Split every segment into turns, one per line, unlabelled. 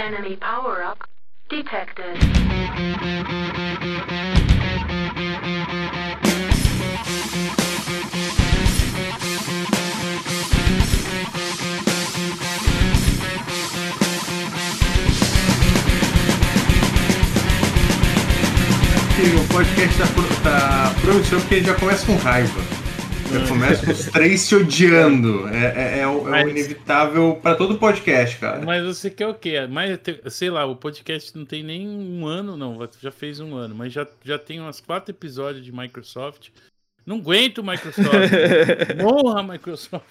Enemy power-up detected.
que o podcast tá, tá promissor porque ele já começa com raiva. Já começa com os três se odiando. É, é- é o, é o
Mas-
inevitável pra todo podcast, cara.
Mas você quer o quê? Mais, te- sei lá, o podcast não tem nem um ano, não. Já fez um ano, mas já, já tem umas quatro episódios de Microsoft. Não aguento Microsoft. Morra, Microsoft.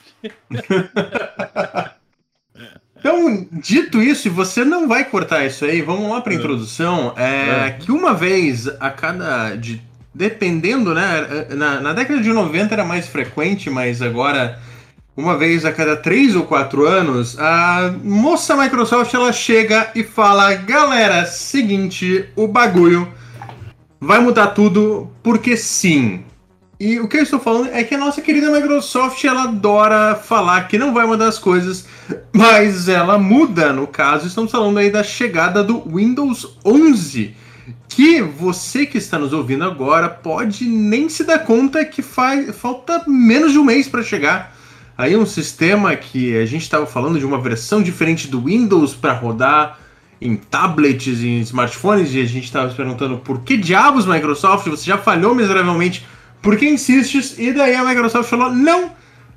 Então, dito isso, e você não vai cortar isso aí, vamos lá pra introdução. É,
É.
que uma vez a cada. De, dependendo, né? Na, na década de 90 era mais frequente, mas agora. Uma vez a cada três ou quatro anos, a moça Microsoft ela chega e fala: Galera, seguinte, o bagulho vai mudar tudo porque sim. E o que eu estou falando é que a nossa querida Microsoft ela adora falar que não vai mudar as coisas, mas ela muda. No caso, estamos falando aí da chegada do Windows 11, que você que está nos ouvindo agora pode nem se dar conta que faz, falta menos de um mês para chegar. Aí um sistema que a gente estava falando de uma versão diferente do Windows para rodar em tablets, em smartphones, e a gente estava se perguntando por que diabos Microsoft, você já falhou miseravelmente, por que insistes? E daí a Microsoft falou, não,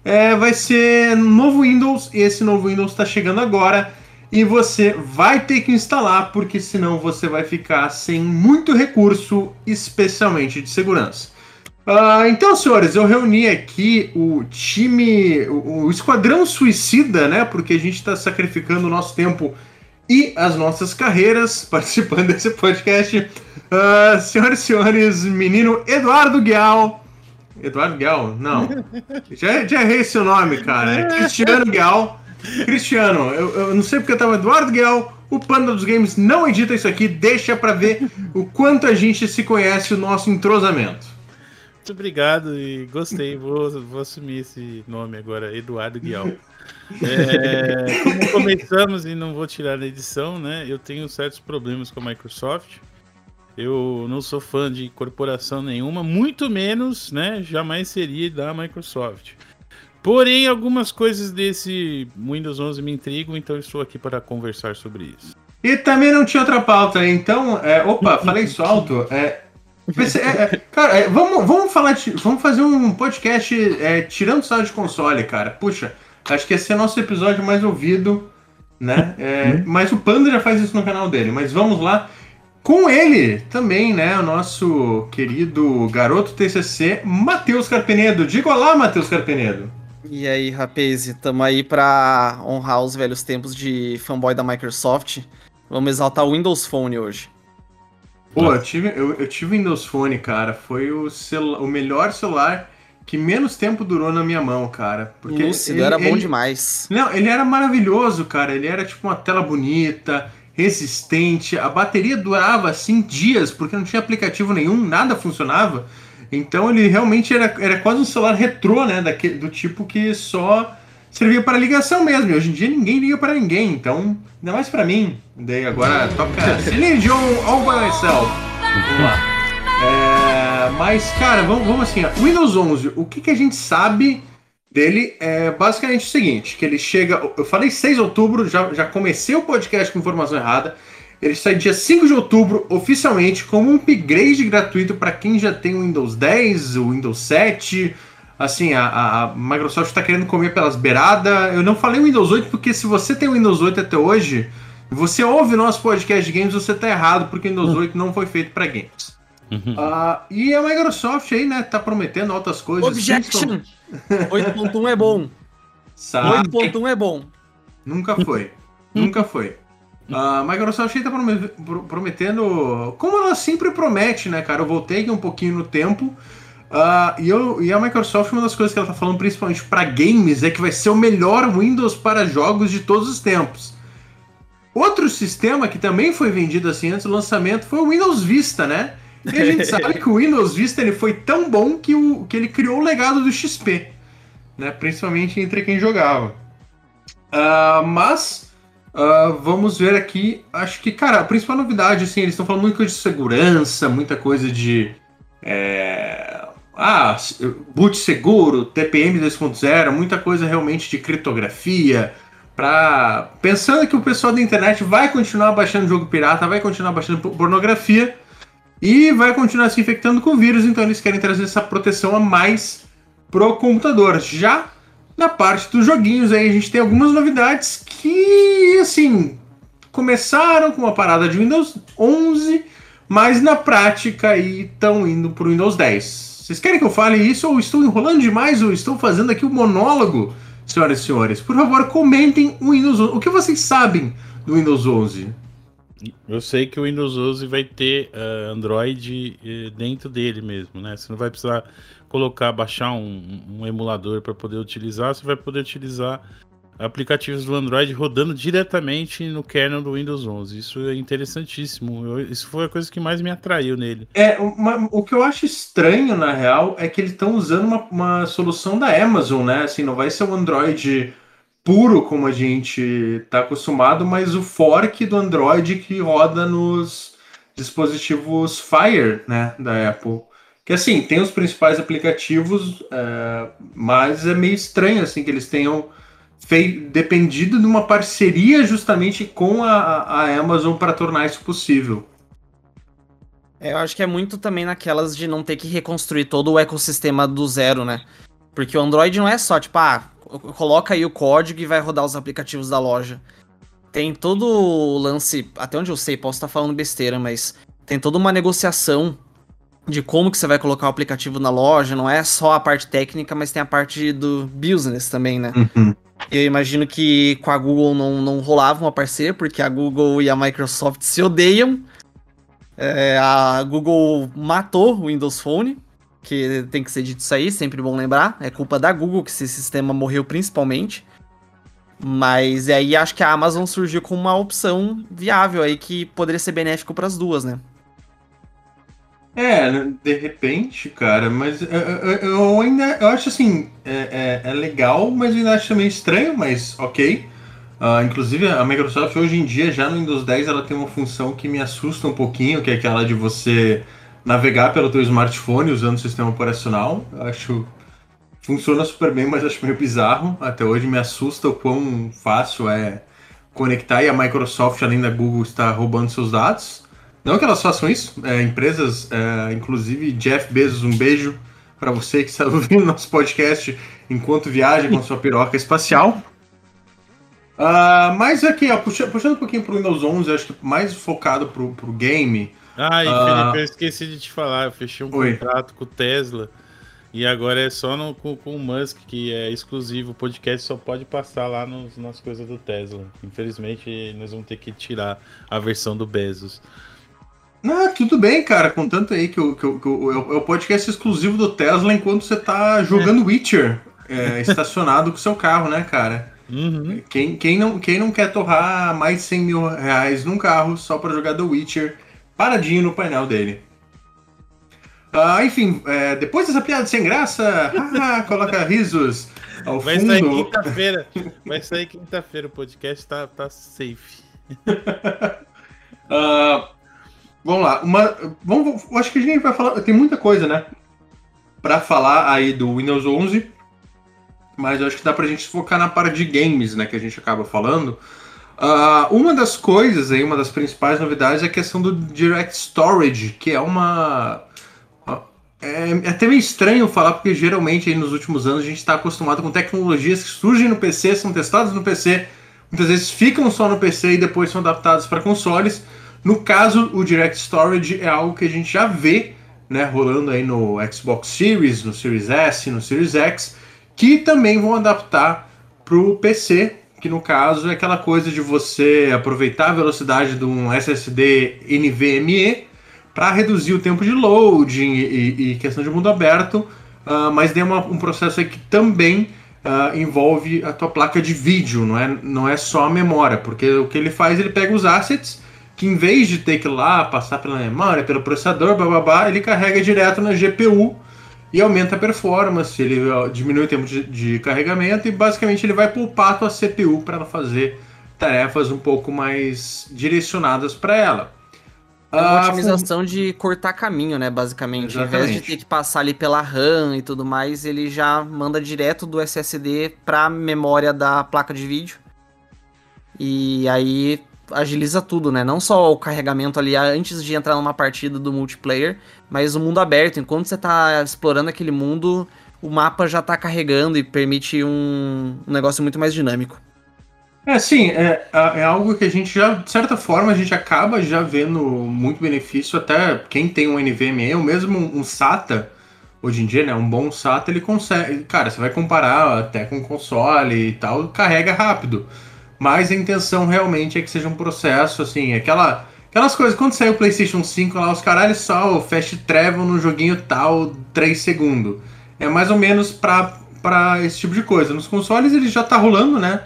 é, vai ser novo Windows, e esse novo Windows está chegando agora, e você vai ter que instalar, porque senão você vai ficar sem muito recurso, especialmente de segurança. Ah, então, senhores, eu reuni aqui o time, o, o Esquadrão Suicida, né? Porque a gente está sacrificando o nosso tempo e as nossas carreiras participando desse podcast. Ah, senhoras e senhores, menino Eduardo Guial. Eduardo Guial? Não. Já, já errei seu nome, cara. É Cristiano Guial. Cristiano, eu, eu não sei porque eu tava Eduardo Guial. O Panda dos Games não edita isso aqui, deixa pra ver o quanto a gente se conhece, o nosso entrosamento.
Muito obrigado e gostei. Vou, vou assumir esse nome agora, Eduardo Guial. É, como começamos e não vou tirar da edição, né? Eu tenho certos problemas com a Microsoft. Eu não sou fã de corporação nenhuma, muito menos, né? Jamais seria da Microsoft. Porém, algumas coisas desse Windows 11 me intrigam, então estou aqui para conversar sobre isso.
E também não tinha outra pauta, então. é, opa, falei isso alto. É, PC é, é, cara, é, vamos, vamos falar de, Vamos fazer um podcast é, tirando sala de console, cara. Puxa, acho que esse é nosso episódio mais ouvido, né? É, mas o Panda já faz isso no canal dele. Mas vamos lá. Com ele também, né? O nosso querido garoto TCC, Matheus Carpenedo. Diga olá, Matheus Carpenedo.
E aí, rapaz, tamo aí pra honrar os velhos tempos de fanboy da Microsoft. Vamos exaltar o Windows Phone hoje.
Pô, eu tive, eu, eu tive Windows Phone, cara. Foi o, celu- o melhor celular que menos tempo durou na minha mão, cara. Porque
Lúcido,
ele-
era bom
ele-
demais.
Não, ele era maravilhoso, cara. Ele era tipo uma tela bonita, resistente. A bateria durava assim dias, porque não tinha aplicativo nenhum, nada funcionava. Então ele realmente era, era quase um celular retrô, né? Daquele, do tipo que só servia para ligação mesmo. E hoje em dia ninguém liga para ninguém, então ainda mais para mim. Daí agora toca Celine Dion All By Myself. Vamos lá. É, mas, cara, vamos, vamos assim, ó. Windows 11, o que, que a gente sabe dele é basicamente o seguinte, que ele chega, eu falei 6 de outubro, já, já comecei o podcast com informação errada, ele sai dia 5 de outubro, oficialmente, como um upgrade gratuito para quem já tem o Windows 10, o Windows 7, assim, a, a- Microsoft está querendo comer pelas beiradas, eu não falei o Windows 8 porque se você tem o Windows 8 até hoje, você ouve o nosso podcast de games, você tá errado, porque o Windows 8 não foi feito para games. Ah, e a Microsoft aí, né, tá prometendo altas coisas.
Objection! 8.1 é bom.
Sabe?
8.1 é bom.
Nunca foi. Nunca foi. A Microsoft tá pro- prometendo, como ela sempre promete, né, cara? Eu voltei aqui um pouquinho no tempo. ah, e, eu, e a Microsoft, uma das coisas que ela tá falando, principalmente para games, é que vai ser o melhor Windows para jogos de todos os tempos. Outro sistema que também foi vendido assim antes do lançamento foi o Windows Vista, né? E a gente sabe que o Windows Vista ele foi tão bom que, o, que ele criou o legado do XP, né? Principalmente entre quem jogava. Ah, mas Uh, vamos ver aqui. Acho que, cara, a principal novidade, assim, eles estão falando muita coisa de segurança, muita coisa de. É, ah, boot seguro, TPM 2.0, muita coisa realmente de criptografia. Pra... Pensando que o pessoal da internet vai continuar baixando jogo pirata, vai continuar baixando pornografia e vai continuar se infectando com vírus, então eles querem trazer essa proteção a mais pro computador. Já na parte dos joguinhos aí a gente tem algumas novidades que, assim, começaram com uma parada de Windows 11, mas na prática aí estão indo para o Windows 10. Vocês querem que eu fale isso ou estou enrolando demais ou estou fazendo aqui um monólogo, senhoras e senhores? Por favor, comentem o Windows 11. O que vocês sabem do Windows 11?
Eu sei que o Windows 11 vai ter uh, Android uh, dentro dele mesmo, né? Você não vai precisar colocar, baixar um, um emulador para poder utilizar, você vai poder utilizar aplicativos do Android rodando diretamente no kernel do Windows 11. Isso é interessantíssimo. Eu, isso foi a coisa que mais me atraiu nele.
É, uma, o que eu acho estranho, na real, é que eles estão usando uma, uma, solução da Amazon, né? Assim, não vai ser um Android puro como a gente está acostumado, mas o fork do Android que roda nos dispositivos Fire, né, da Apple. Que assim, tem os principais aplicativos, é, mas é meio estranho assim que eles tenham dependido de uma parceria justamente com a, a Amazon para tornar isso possível.
É, eu acho que é muito também naquelas de não ter que reconstruir todo o ecossistema do zero, né? Porque o Android não é só, tipo, ah, coloca aí o código e vai rodar os aplicativos da loja. Tem todo o lance, até onde eu sei, posso estar falando besteira, mas tem toda uma negociação de como que você vai colocar o aplicativo na loja, não é só a parte técnica, mas tem a parte do business também, né? Uhum. Eu imagino que com a Google não, não rolava uma parceria, porque a Google e a Microsoft se odeiam. É, a Google matou o Windows Phone, que tem que ser dito isso aí, sempre bom lembrar. É culpa da Google que esse sistema morreu principalmente. Mas aí acho que a Amazon surgiu como uma opção viável aí que poderia ser benéfico para as duas, né?
É, de repente, cara, mas eu, eu, eu ainda eu acho assim, é, é, é, legal, mas eu ainda acho também estranho, mas ok. Uh, inclusive a Microsoft hoje em dia, já no Windows 10, ela tem uma função que me assusta um pouquinho, que é aquela de você navegar pelo teu smartphone usando o sistema operacional. Eu acho funciona super bem, mas acho meio bizarro. Até hoje me assusta o quão fácil é conectar e a Microsoft, além da Google, está roubando seus dados. Não que elas façam isso, é, empresas, é, inclusive Jeff Bezos, um beijo para você que está ouvindo nosso podcast enquanto viaja com sua piroca espacial. Uh, mas aqui, ó, puxando, puxando um pouquinho pro Windows 11, acho que mais focado pro, pro game.
Ah, e uh, Felipe, eu esqueci de te falar, eu fechei um oi. contrato com o Tesla e agora é só no, com, com o Musk, que é exclusivo, o podcast só pode passar lá nos, nas coisas do Tesla. Infelizmente, nós vamos ter que tirar a versão do Bezos.
Não, tudo bem, cara. Contanto aí que, o, que, o, que o, é o podcast exclusivo do Tesla enquanto você tá jogando é. Witcher é, estacionado com seu carro, né, cara? Uhum. Quem, quem, não, quem não quer torrar mais de 100 mil reais num carro só para jogar The Witcher paradinho no painel dele? Ah, enfim, é, depois dessa piada sem graça, coloca risos ao
vai
fundo.
Sair quinta-feira, vai sair quinta-feira o podcast, tá, tá safe.
uh, Vamos lá. Uma, vamos, acho que a gente vai falar. Tem muita coisa, né? Pra falar aí do Windows 11. Mas eu acho que dá pra gente focar na parte de games, né? Que a gente acaba falando. Uh, uma das coisas aí, uma das principais novidades é a questão do Direct Storage, que é uma. É, é até meio estranho falar, porque geralmente aí nos últimos anos a gente está acostumado com tecnologias que surgem no PC, são testadas no PC, muitas vezes ficam só no PC e depois são adaptadas para consoles. No caso, o Direct Storage é algo que a gente já vê né, rolando aí no Xbox Series, no Series S, no Series X, que também vão adaptar para o PC, que no caso é aquela coisa de você aproveitar a velocidade de um SSD NVMe para reduzir o tempo de loading e, e questão de mundo aberto, uh, mas tem uma, um processo que também uh, envolve a tua placa de vídeo, não é, não é só a memória, porque o que ele faz, ele pega os assets que em vez de ter que ir lá passar pela memória, pelo processador, bababá, ele carrega direto na GPU e aumenta a performance, ele diminui o tempo de, de carregamento e basicamente ele vai poupar a tua CPU para ela fazer tarefas um pouco mais direcionadas para ela.
É uma
Ah,
otimização de cortar caminho, né, basicamente. Ao invés de
Exatamente.
ter que passar ali pela RAM e tudo mais, ele já manda direto do SSD pra memória da placa de vídeo. E aí agiliza tudo, né? Não só o carregamento ali antes de entrar numa partida do multiplayer, mas o mundo aberto. Enquanto você tá explorando aquele mundo, o mapa já tá carregando e permite um, um negócio muito mais dinâmico.
É, sim, é, é algo que a gente já, de certa forma, a gente acaba já vendo muito benefício, até quem tem um NVMe, ou mesmo um SATA, hoje em dia, né, um bom SATA, ele consegue, cara, você vai comparar até com console e tal, carrega rápido, mas a intenção realmente é que seja um processo, assim, aquela, aquelas coisas, quando saiu o PlayStation 5 lá, os caralhos só o Fast Travel no joguinho tal, 3 segundos, é mais ou menos pra, pra esse tipo de coisa, nos consoles ele já tá rolando, né,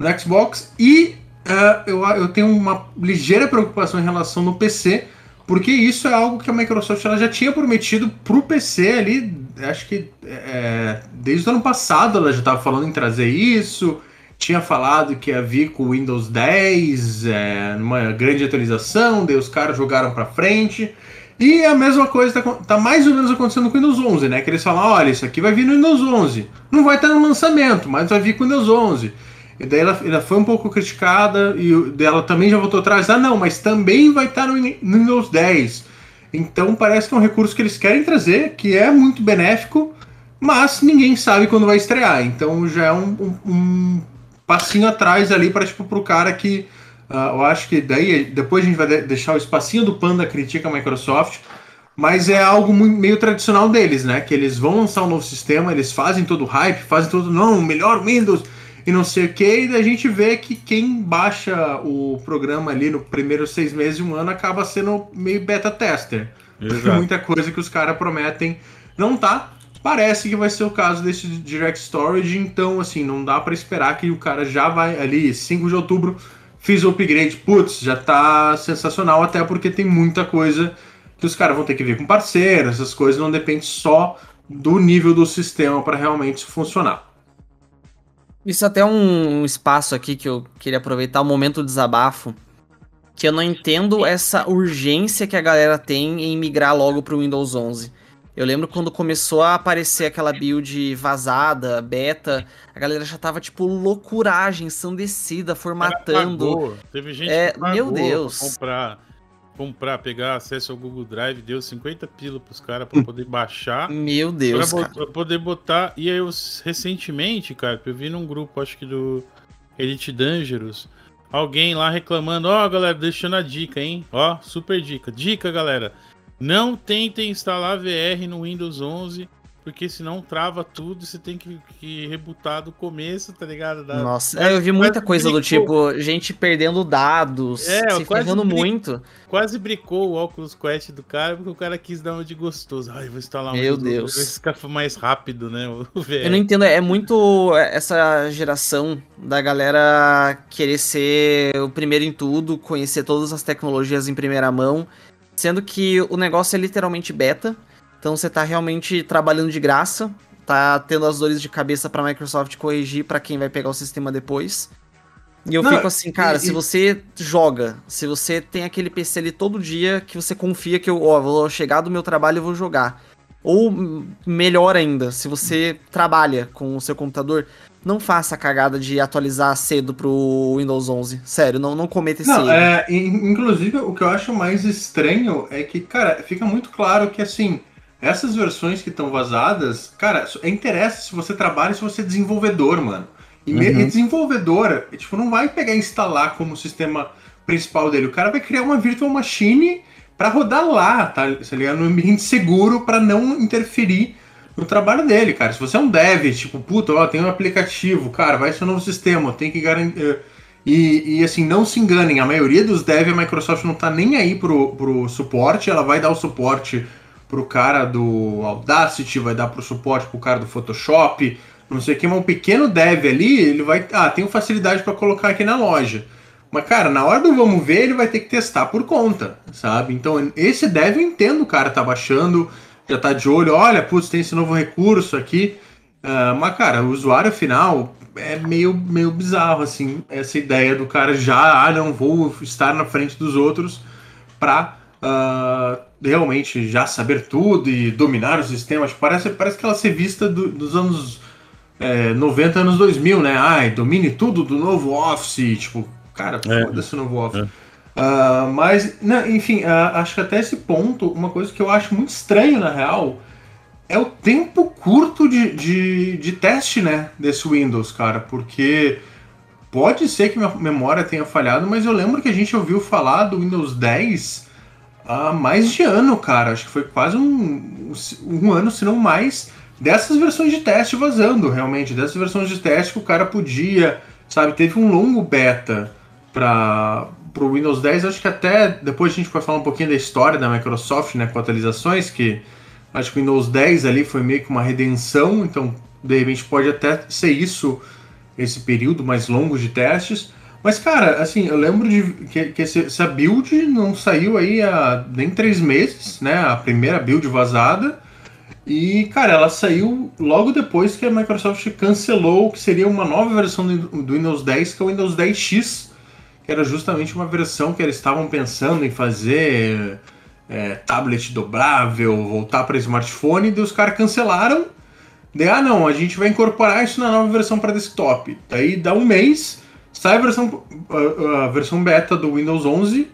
no Xbox e eh, eu, eu tenho uma ligeira preocupação em relação no PC, porque isso é algo que a Microsoft ela já tinha prometido pro PC ali, acho que eh, desde o ano passado ela já estava falando em trazer isso, tinha falado que ia vir com o Windows 10, eh, numa grande atualização, daí os caras jogaram para frente. E a mesma coisa tá, tá mais ou menos acontecendo com o Windows 11, né? Que eles falam, olha, isso aqui vai vir no Windows 11. Não vai estar no lançamento, mas vai vir com o Windows 11. E daí ela, ela foi um pouco criticada e dela também já voltou atrás. Ah, não, mas também vai estar no, no Windows 10. Então parece que é um recurso que eles querem trazer, que é muito benéfico, mas ninguém sabe quando vai estrear. Então já é um, um- um passinho atrás ali para tipo pro cara que ah, eu acho que daí depois a gente vai de- deixar o espacinho do Panda critica a Microsoft. Mas é algo muito, meio tradicional deles, né? Que eles vão lançar um novo sistema, eles fazem todo o hype, fazem todo, não, melhor Windows e não sei o que, e a gente vê que quem baixa o programa ali no primeiro seis meses de um ano acaba sendo meio beta tester. Porque
Exato.
muita coisa que os caras prometem não tá. Parece que vai ser o caso desse Direct Storage, então assim, não dá pra esperar que o cara já vai ali, 5 de outubro, fiz o upgrade, putz, já tá sensacional, até porque tem muita coisa que os caras vão ter que ver com parceiro, essas coisas não depende só do nível do sistema para realmente funcionar.
Isso até é um espaço aqui que eu queria aproveitar, o momento do desabafo. Que eu não entendo essa urgência que a galera tem em migrar logo pro Windows 11. Eu lembro quando começou a aparecer aquela build vazada, beta, a galera já tava tipo loucuragem, ensandecida, formatando.
Teve gente
É,
que pagou
meu
pra
Deus.
comprar, comprar, pegar acesso ao Google Drive, deu 50 pila pros caras pra poder baixar.
Meu
Pra,
Deus,
bot-
cara.
pra poder botar. E aí, eu, recentemente, cara, eu vi num grupo, acho que do Elite Dangerous, alguém lá reclamando: Ó, galera, deixando a dica, hein? Ó, super dica. Dica, galera. Não tentem instalar VR no Windows 11, porque senão trava tudo e você tem que, que rebutar do começo, tá ligado? Da-
Nossa, é, eu vi muita coisa do
bricou.
tipo, gente perdendo dados,
É,
se ferrando muito.
Quase bricou o Oculus Quest do cara, porque o cara quis dar uma de gostoso. Ai, vou instalar um
Meu
Windows,
Deus.
Vai ficar mais rápido, né?
Eu não entendo, é muito essa geração da galera querer ser o primeiro em tudo, conhecer todas as tecnologias em primeira mão, sendo que o negócio é literalmente beta, então você tá realmente trabalhando de graça, tá tendo as dores de cabeça pra Microsoft corrigir pra quem vai pegar o sistema depois. E eu
Não,
fico assim, cara,
e-
se
e-
você joga, se você tem aquele PC ali todo dia que você confia que eu, ó, vou chegar do meu trabalho e vou jogar. Ou melhor ainda, se você trabalha com o seu computador, não faça a cagada de atualizar cedo pro Windows 11. Sério, não, não cometa esse
Não,
erro.
é, in- inclusive o que eu acho mais estranho é que, cara, fica muito claro que assim, essas versões que estão vazadas, cara, é interessa se você trabalha e se você é desenvolvedor, mano. E,
Uhum.
e desenvolvedor, tipo, não vai pegar e instalar como sistema principal dele. O cara vai criar uma virtual machine pra rodar lá, tá, tá ligado? No ambiente seguro pra não interferir no trabalho dele, cara. Se você é um dev, tipo, puta, ó, tem um aplicativo, cara, vai ser um novo sistema, tem que garantir. E, e, assim, não se enganem, a maioria dos devs, a Microsoft não tá nem aí pro, pro suporte, ela vai dar o suporte pro cara do Audacity, vai dar pro suporte pro cara do Photoshop, não sei o que, mas um pequeno dev ali, ele vai. Ah, tenho facilidade para colocar aqui na loja. Mas, cara, na hora do vamos ver, ele vai ter que testar por conta, sabe? Então, esse dev eu entendo, o cara tá baixando, já tá de olho, olha, putz, tem esse novo recurso aqui. Ah, mas, cara, o usuário final, é meio, meio bizarro, assim, essa ideia do cara já, ah, não vou estar na frente dos outros pra uh, realmente já saber tudo e dominar os sistemas. Parece, parece aquela ser vista do, dos anos é, 90, anos 2000, né? Ai, domine tudo do novo Office, tipo, cara,
É.
foda-se o novo Office.
É.
Ah, mas, não, enfim, ah, acho que até esse ponto, uma coisa que eu acho muito estranho, na real, é o tempo curto de, de, de teste, né, desse Windows, cara, porque pode ser que minha memória tenha falhado, mas eu lembro que a gente ouviu falar do Windows 10 há mais de ano, cara, acho que foi quase um, um ano, se não mais, dessas versões de teste vazando, realmente, dessas versões de teste que o cara podia, sabe, teve um longo beta para o Windows 10, acho que até depois a gente vai falar um pouquinho da história da Microsoft, né, com atualizações, que acho que o Windows 10 ali foi meio que uma redenção, então de repente pode até ser isso, esse período mais longo de testes. Mas, cara, assim, eu lembro de que, que essa build não saiu aí há nem três meses, né? A primeira build vazada. E, cara, ela saiu logo depois que a Microsoft cancelou o que seria uma nova versão do Windows 10, que é o Windows 10X, que era justamente uma versão que eles estavam pensando em fazer é, tablet dobrável, voltar para smartphone, e os caras cancelaram. Daí, ah, não, a gente vai incorporar isso na nova versão para desktop. Daí dá um mês, sai a versão, a, a versão beta do Windows 11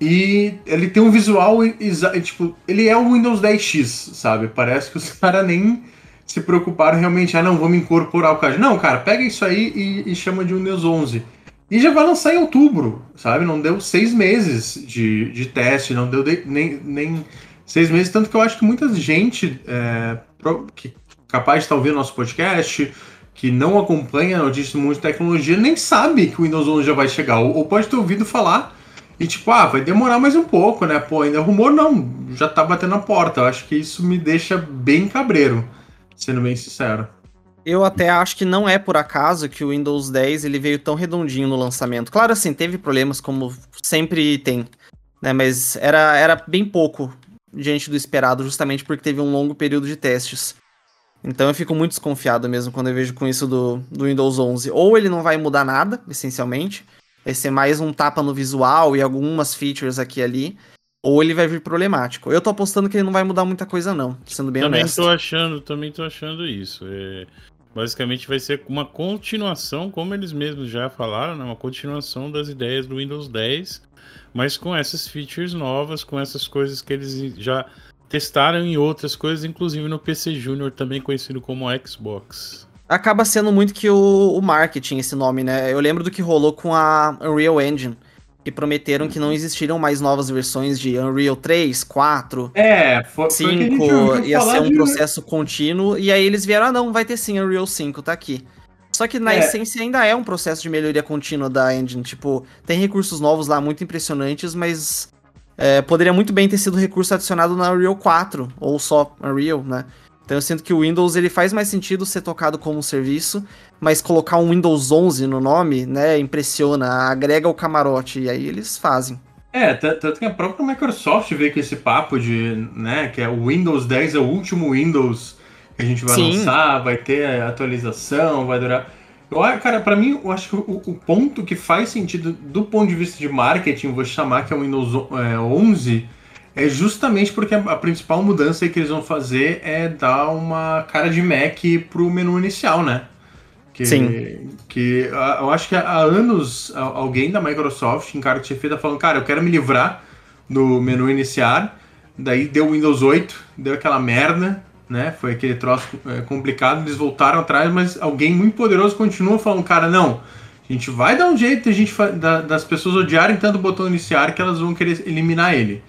e ele tem um visual tipo, ele é o Windows 10X, sabe? Parece que os caras nem se preocuparam realmente, ah, não, vamos incorporar o card. Não, cara, pega isso aí e, e chama de Windows 11. E já vai lançar em outubro, sabe? Não deu seis meses de, de teste, não deu de- nem, nem seis meses. Tanto que eu acho que muita gente é, que capaz de estar ouvindo nosso podcast, que não acompanha notícias do mundo de tecnologia, nem sabe que o Windows 11 já vai chegar. Ou, ou pode ter ouvido falar e tipo, ah, vai demorar mais um pouco, né? Pô, ainda é rumor não, já tá batendo na porta. Eu acho que isso me deixa bem cabreiro, sendo bem sincero.
Eu até acho que não é por acaso que o Windows 10 ele veio tão redondinho no lançamento. Claro, assim, teve problemas como sempre tem, né? Mas era, era bem pouco diante do esperado, justamente porque teve um longo período de testes. Então eu fico muito desconfiado mesmo quando eu vejo com isso do, do Windows 11. Ou ele não vai mudar nada, essencialmente, vai ser mais um tapa no visual e algumas features aqui e ali, ou ele vai vir problemático. Eu tô apostando que ele não vai mudar muita coisa não, sendo bem
também
honesto.
tô achando, também tô achando isso. É, basicamente vai ser uma continuação, como eles mesmos já falaram, né, uma continuação das ideias do Windows 10, mas com essas features novas, com essas coisas que eles já testaram em outras coisas, inclusive no PC Junior, também conhecido como Xbox.
acaba sendo muito que o, o marketing esse nome, né? Eu lembro do que rolou com a Unreal Engine, que prometeram que não existiriam mais novas versões de Unreal 3, 4,
É, foi, foi o que a gente
5,
ouviu
ia ser um
de-
processo contínuo, e aí eles vieram, ah não, vai ter sim Unreal 5, tá aqui. Só que na
É.
essência ainda é um processo de melhoria contínua da engine, tipo, tem recursos novos lá muito impressionantes, mas é, poderia muito bem ter sido recurso adicionado na Unreal 4, ou só Unreal, né? Então eu sinto que o Windows ele faz mais sentido ser tocado como um serviço, mas colocar um Windows 11 no nome, né, impressiona, agrega o camarote, e aí eles fazem.
É, tanto que a própria Microsoft veio com esse papo de, né, que é o Windows 10 é o último Windows que a gente vai
Sim.
lançar, vai ter atualização, vai durar. Eu, cara, pra mim, eu acho que o, o ponto que faz sentido do ponto de vista de marketing, vou chamar que é o Windows é, 11, é justamente porque a, a principal mudança que eles vão fazer é dar uma cara de Mac pro menu inicial, né? Que,
Sim.
Que eu acho que há anos alguém da Microsoft, em cara de chefia, tá falando, cara, eu quero me livrar do menu iniciar. Daí deu o Windows 8, deu aquela merda, né? Foi aquele troço é, complicado, eles voltaram atrás, mas alguém muito poderoso continua falando, cara, não, a gente vai dar um jeito a gente da- das pessoas odiarem tanto o botão iniciar que elas vão querer eliminar ele.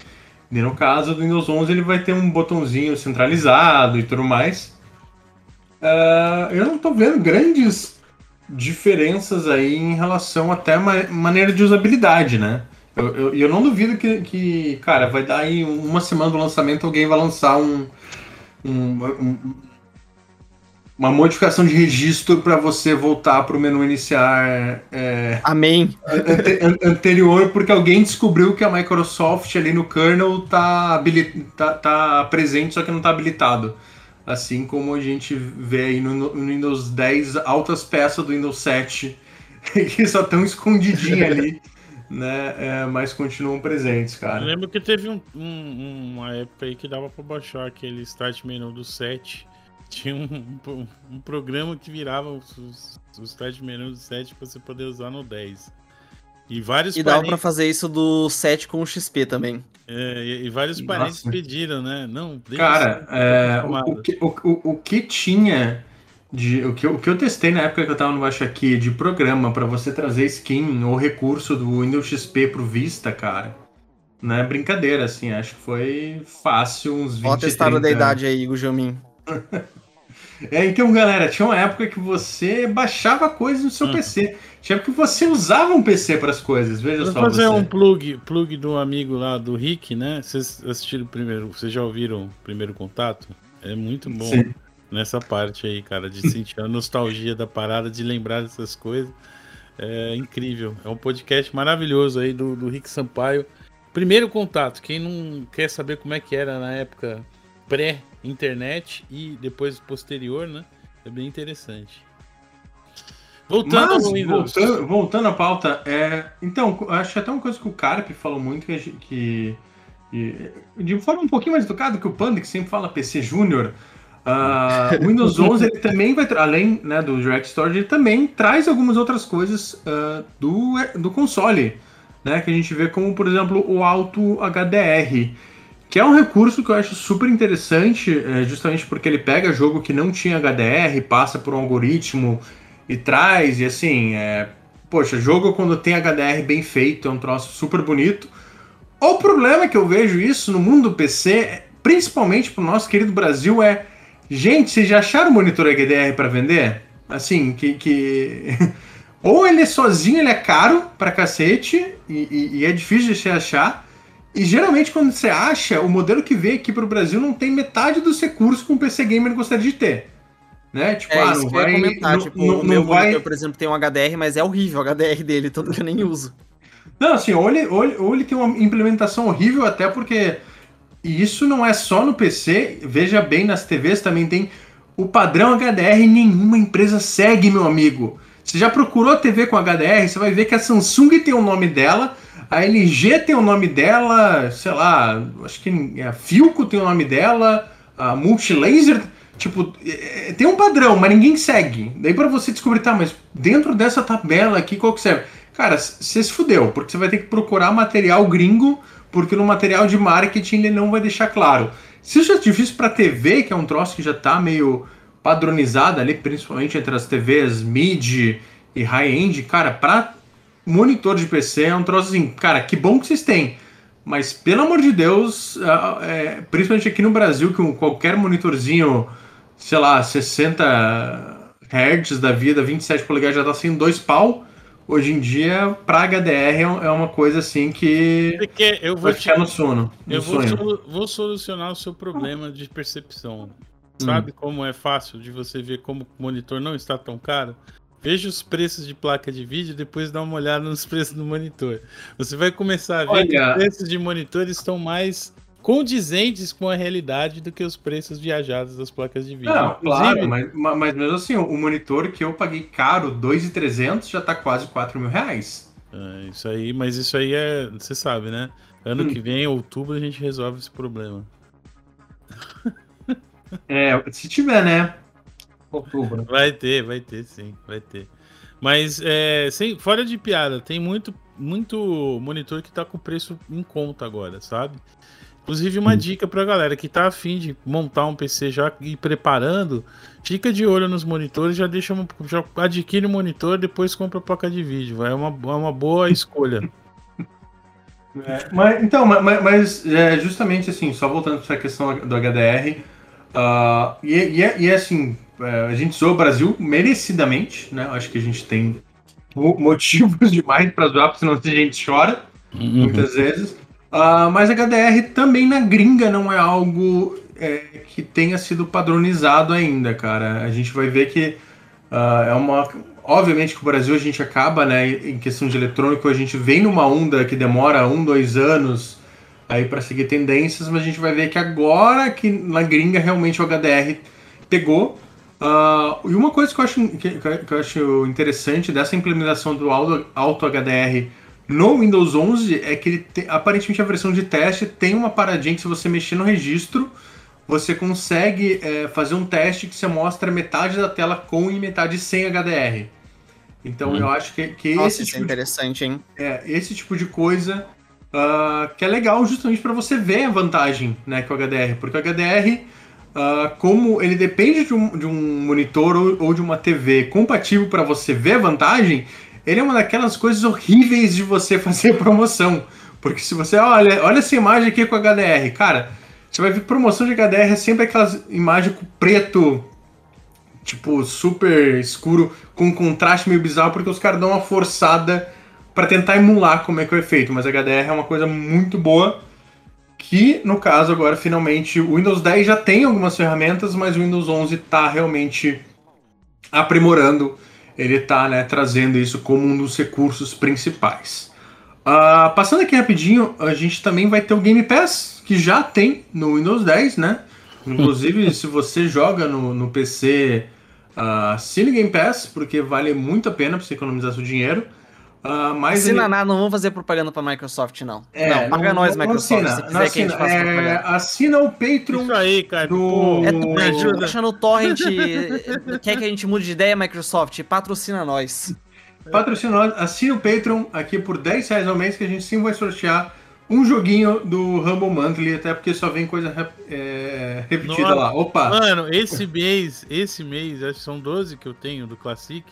E no caso do Windows 11 ele vai ter um botãozinho centralizado e tudo mais. Ah, eu não tô vendo grandes diferenças aí em relação até a ma- maneira de usabilidade, né? Eu, eu, eu não duvido que, que, cara, vai dar aí uma semana do lançamento alguém vai lançar um, um- um- uma modificação de registro para você voltar para o menu iniciar é,
Amém.
ante- an- anterior, porque alguém descobriu que a Microsoft ali no kernel tá, tá, tá presente, só que não tá habilitado. Assim como a gente vê aí no, no Windows 10 altas peças do Windows 7 que só estão escondidinhas ali, né? É, mas continuam presentes, cara.
Eu lembro que teve um, um, uma época aí que dava para baixar aquele Start Menu do 7. Tinha um, um, um programa que virava os, os Start Menu do 7 para você poder usar no 10. E vários
E dava para fazer isso do 7 com o XP também.
É, e, e, vários Nossa. parentes pediram, né? Não,
Cara, é, o, o, que, o, o, que tinha de. O que, o que eu testei na época que eu tava no Baixo aqui de programa para você trazer skin ou recurso do Windows XP pro Vista, cara. Não é brincadeira, assim. Acho que foi fácil, uns 20
Ó, testaram da idade aí, Gujomin.
é, então, galera, tinha uma época que você baixava coisas no seu hum. PC. Tinha que você usava um PC para as coisas, veja Vou só.
fazer
você.
um plug, plug do amigo lá do Rick, né? Vocês assistiram o primeiro, vocês já ouviram o primeiro contato? É muito bom Sim. nessa parte aí, cara, de sentir a nostalgia da parada, de lembrar dessas coisas. É incrível. É um podcast maravilhoso aí do, do Rick Sampaio. Primeiro contato, quem não quer saber como é que era na época pré-internet e depois posterior, né? É bem interessante.
Voltando Mas, ao Windows. Voltando, voltando à pauta, é, então, acho até uma coisa que o Carp falou muito, que, que, que de forma um pouquinho mais educada que o Panda, que sempre fala PC Júnior, uh, o Windows 11 ele também vai, além né, do Direct Storage, ele também traz algumas outras coisas uh, do, do console, né, que a gente vê como, por exemplo, o Auto HDR, que é um recurso que eu acho super interessante, é, justamente porque ele pega jogo que não tinha HDR, passa por um algoritmo e traz, e assim, é, poxa, jogo quando tem HDR bem feito é um troço super bonito. O problema que eu vejo isso no mundo do PC, principalmente pro nosso querido Brasil, é gente, vocês já acharam monitor HDR para vender? Assim, que. que... Ou ele é sozinho, ele é caro pra cacete, e, e, e é difícil de se achar. E geralmente quando você acha, o modelo que vem aqui pro Brasil não tem metade dos recursos que um PC gamer gostaria de ter. Né? Tipo,
é, ah, não vai, comentar. Não, tipo, não, o meu vai... monitor, por exemplo, tem um HDR, mas é horrível o HDR dele, tanto que eu nem uso.
Não, assim, ou ele, ou, ou ele tem uma implementação horrível, até porque isso não é só no PC, veja bem, nas TVs também tem o padrão HDR nenhuma empresa segue, meu amigo. Você já procurou TV com HDR, você vai ver que a Samsung tem o nome dela, a LG tem o nome dela, sei lá, acho que a Filco tem o nome dela, a Multilaser Tipo, é, é, tem um padrão, mas ninguém segue. Daí para você descobrir, tá, mas dentro dessa tabela aqui, qual que serve? Cara, você se fudeu, porque você vai ter que procurar material gringo, porque no material de marketing ele não vai deixar claro. Se isso é difícil para TV, que é um troço que já tá meio padronizado ali, principalmente entre as TVs mid e high-end, cara, para monitor de PC é um troço assim, cara, que bom que vocês têm. Mas pelo amor de Deus, é, principalmente aqui no Brasil, que qualquer monitorzinho sei lá, 60 Hz da vida, 27 polegadas já tá sendo dois pau. Hoje em dia, pra HDR é, é uma coisa assim que.
Porque eu vou
vai ficar te... no sono.
No eu vou, solu vou, solucionar o seu problema de percepção. Sabe hum. como é fácil de você ver como o monitor não está tão caro? Veja os preços de placa de vídeo e depois dá uma olhada nos preços do monitor. Você vai começar a ver Olha... que os preços de monitor estão mais condizentes com a realidade do que os preços viajados das placas de vídeo.
Não, claro, mas, mas mesmo assim, o monitor que eu paguei caro, 2,300, já tá quase 4 mil reais.
É, isso aí, mas isso aí é, você sabe, né? Ano hum. que vem, em outubro, a gente resolve esse problema.
É, se tiver, né? Outubro.
Vai ter, vai ter, sim, vai ter. Mas, é, sem, fora de piada, tem muito, muito monitor que tá com preço em conta agora, sabe? Inclusive, uma dica pra galera que tá afim de montar um PC já e preparando, fica de olho nos monitores, já deixa já adquire o um monitor, depois compra a placa de vídeo. É uma, é uma boa escolha.
É, mas, então, mas, mas é, justamente assim, só voltando para essa questão do HDR, uh, e, e, é, e é assim, a gente zoou o Brasil merecidamente, né? Acho que a gente tem motivos demais para zoar, porque senão a gente chora uhum. muitas vezes. Uh, mas HDR também na gringa não é algo é, que tenha sido padronizado ainda, cara. A gente vai ver que uh, é uma. Obviamente que o Brasil a gente acaba, né, em questão de eletrônico, a gente vem numa onda que demora um, dois anos aí para seguir tendências, mas a gente vai ver que agora que na gringa realmente o HDR pegou. Uh, e uma coisa que eu, acho, que, que, eu acho interessante dessa implementação do Auto, Auto HDR no Windows 11 é que ele te, aparentemente a versão de teste tem uma paradinha que se você mexer no registro, você consegue é, fazer um teste que você mostra metade da tela com e metade sem HDR. Então hum. eu acho que, que
Nossa,
esse tipo
é interessante,
de,
hein?
É, esse tipo de coisa uh, que é legal justamente para você ver a vantagem né, com o HDR. Porque o HDR, uh, como ele depende de um, de um monitor ou, ou de uma TV compatível para você ver a vantagem, ele é uma daquelas coisas horríveis de você fazer promoção. Porque se você olha, olha essa imagem aqui com HDR, cara, você vai ver promoção de HDR é sempre aquelas imagens com preto, tipo, super escuro, com contraste meio bizarro, porque os caras dão uma forçada para tentar emular como é que é o efeito. Mas HDR é uma coisa muito boa. Que, no caso, agora finalmente o Windows 10 já tem algumas ferramentas, mas o Windows 11 está realmente aprimorando ele está né, trazendo isso como um dos recursos principais. Uh, passando aqui rapidinho, a gente também vai ter o Game Pass, que já tem no Windows 10, né? Inclusive, se você joga no, no PC, uh, assine Game Pass, porque vale muito a pena para você economizar seu dinheiro.
Uh, mas assina ele... nada, não vamos fazer propaganda pra Microsoft, não. É, não, paga não, nós, não Microsoft, assina, se quiser assina, que a gente faça
é, Assina o Patreon.
Isso aí, cara.
Do... É, tu, me ajuda. Achando o torrent, quer que a gente mude de ideia, Microsoft? Patrocina nós.
Patrocina nós, assina o Patreon aqui por 10 reais ao mês, que a gente sim vai sortear um joguinho do Rumble Monthly, até porque só vem coisa é, repetida Nossa, lá. Opa!
Mano, esse mês, esse mês, acho que são 12 que eu tenho do Classic.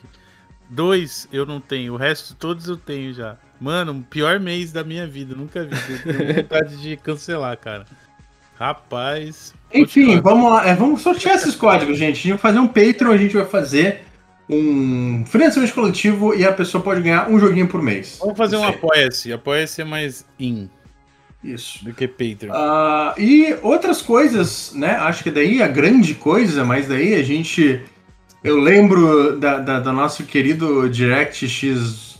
Dois eu não tenho, o resto todos eu tenho já. Mano, pior mês da minha vida, nunca vi. Tenho vontade de cancelar, cara. Rapaz.
Enfim, vamos lá. É, vamos sortear esses códigos, gente. A gente vai fazer um Patreon, a gente vai fazer um financiamento coletivo e a pessoa pode ganhar um joguinho por mês.
Vamos fazer um Apoia-se. Apoia-se é mais in.
Isso.
Do que Patreon.
Uh, e outras coisas, né? Acho que daí a grande coisa, mas daí a gente eu lembro da, da, do nosso querido DirectX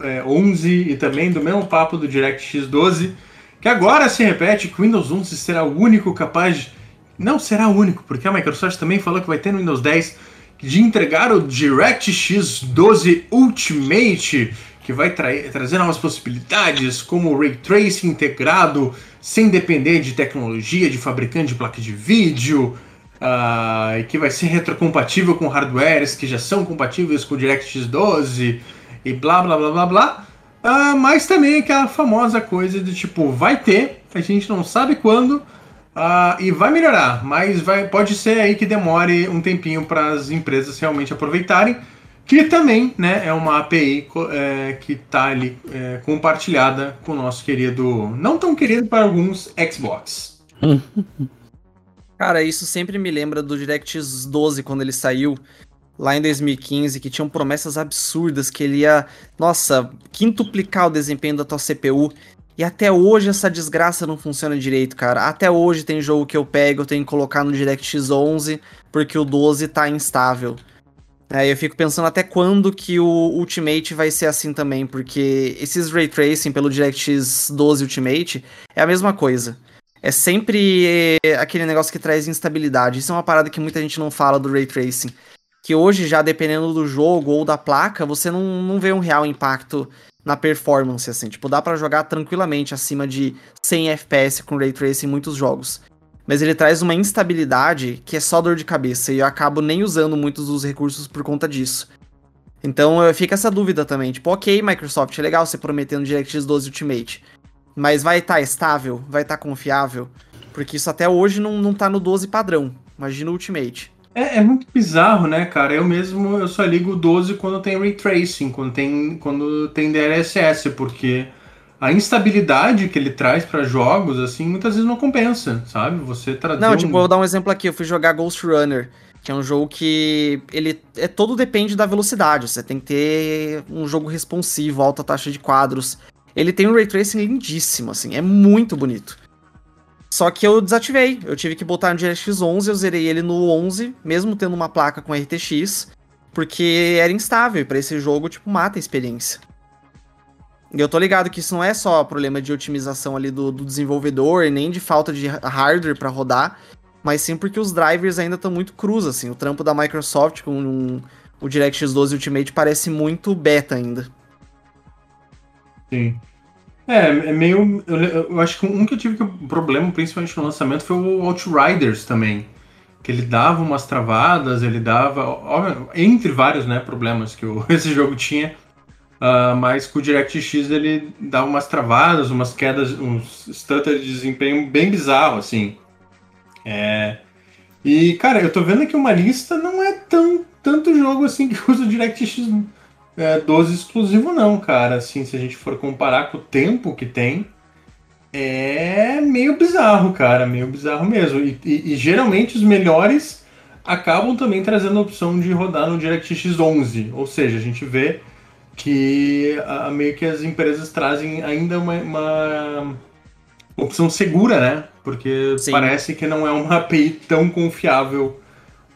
é, 11 e também do mesmo papo do DirectX 12, que agora se repete que o Windows 11 será o único capaz de... Não será o único, porque a Microsoft também falou que vai ter no Windows 10 de entregar o DirectX 12 Ultimate, que vai tra trazer novas possibilidades, como Ray Tracing integrado, sem depender de tecnologia de fabricante de placa de vídeo, uh, que vai ser retrocompatível com hardwares que já são compatíveis com o DirectX 12 e blá blá blá blá blá. Uh, mas também aquela famosa coisa de tipo, vai ter, a gente não sabe quando uh, e vai melhorar, mas vai, pode ser aí que demore um tempinho para as empresas realmente aproveitarem. Que também né, é uma API é, que está ali é, compartilhada com o nosso querido, não tão querido para alguns, Xbox.
Cara, isso sempre me lembra do DirectX 12 quando ele saiu lá em 2015, que tinham promessas absurdas que ele ia, nossa, quintuplicar o desempenho da tua CPU. E até hoje essa desgraça não funciona direito, cara. Até hoje tem jogo que eu pego, eu tenho que colocar no DirectX 11 porque o 12 tá instável. Aí eu fico pensando até quando que o Ultimate vai ser assim também, porque esses ray tracing pelo DirectX 12 Ultimate é a mesma coisa é sempre eh, aquele negócio que traz instabilidade. Isso é uma parada que muita gente não fala do ray tracing. Que hoje, já dependendo do jogo ou da placa, você não, não vê um real impacto na performance, assim. Tipo, dá para jogar tranquilamente acima de 100 FPS com ray tracing em muitos jogos. Mas ele traz uma instabilidade que é só dor de cabeça e eu acabo nem usando muitos dos recursos por conta disso. Então fica essa dúvida também. Tipo, ok, Microsoft, é legal você prometendo DirectX 12 Ultimate. Mas vai estar tá estável? Vai estar tá confiável? Porque isso até hoje não, não tá no 12 padrão. Imagina o Ultimate.
É, é, muito bizarro, né, cara? Eu mesmo eu só ligo o 12 quando tem ray tracing, quando tem, quando tem DLSS, porque a instabilidade que ele traz para jogos, assim, muitas vezes não compensa, sabe? Você traduz.
Não, tipo, um... vou dar um exemplo aqui. Eu fui jogar Ghost Runner, que é um jogo que ele é todo depende da velocidade. Você tem que ter um jogo responsivo, alta taxa de quadros. Ele tem um ray tracing lindíssimo, assim, é muito bonito. Só que eu desativei, eu tive que botar no DirectX 11, eu zerei ele no 11, mesmo tendo uma placa com RTX, porque era instável, e pra esse jogo, tipo, mata a experiência. E eu tô ligado que isso não é só problema de otimização ali do, do desenvolvedor, nem de falta de hardware para rodar, mas sim porque os drivers ainda estão muito crus, assim. O trampo da Microsoft com um, o DirectX 12 Ultimate parece muito beta ainda.
Sim. É, é meio. Eu, eu acho que um que eu tive que problema, principalmente no lançamento, foi o Outriders também. Que ele dava umas travadas, ele dava. Entre vários né, problemas que o- esse jogo tinha. ah, mas com o DirectX ele dava umas travadas, umas quedas, uns stutter de desempenho bem bizarro, assim. É. E, cara, eu tô vendo aqui uma lista, não é tão, tanto jogo assim que usa o DirectX é, 12 exclusivo, não, cara. Assim, se a gente for comparar com o tempo que tem, é meio bizarro, cara. Meio bizarro mesmo. E, e- e geralmente os melhores acabam também trazendo a opção de rodar no DirectX 11. Ou seja, a gente vê que ah, meio que as empresas trazem ainda uma, uma opção segura, né? Porque
Sim.
parece que não é uma API tão confiável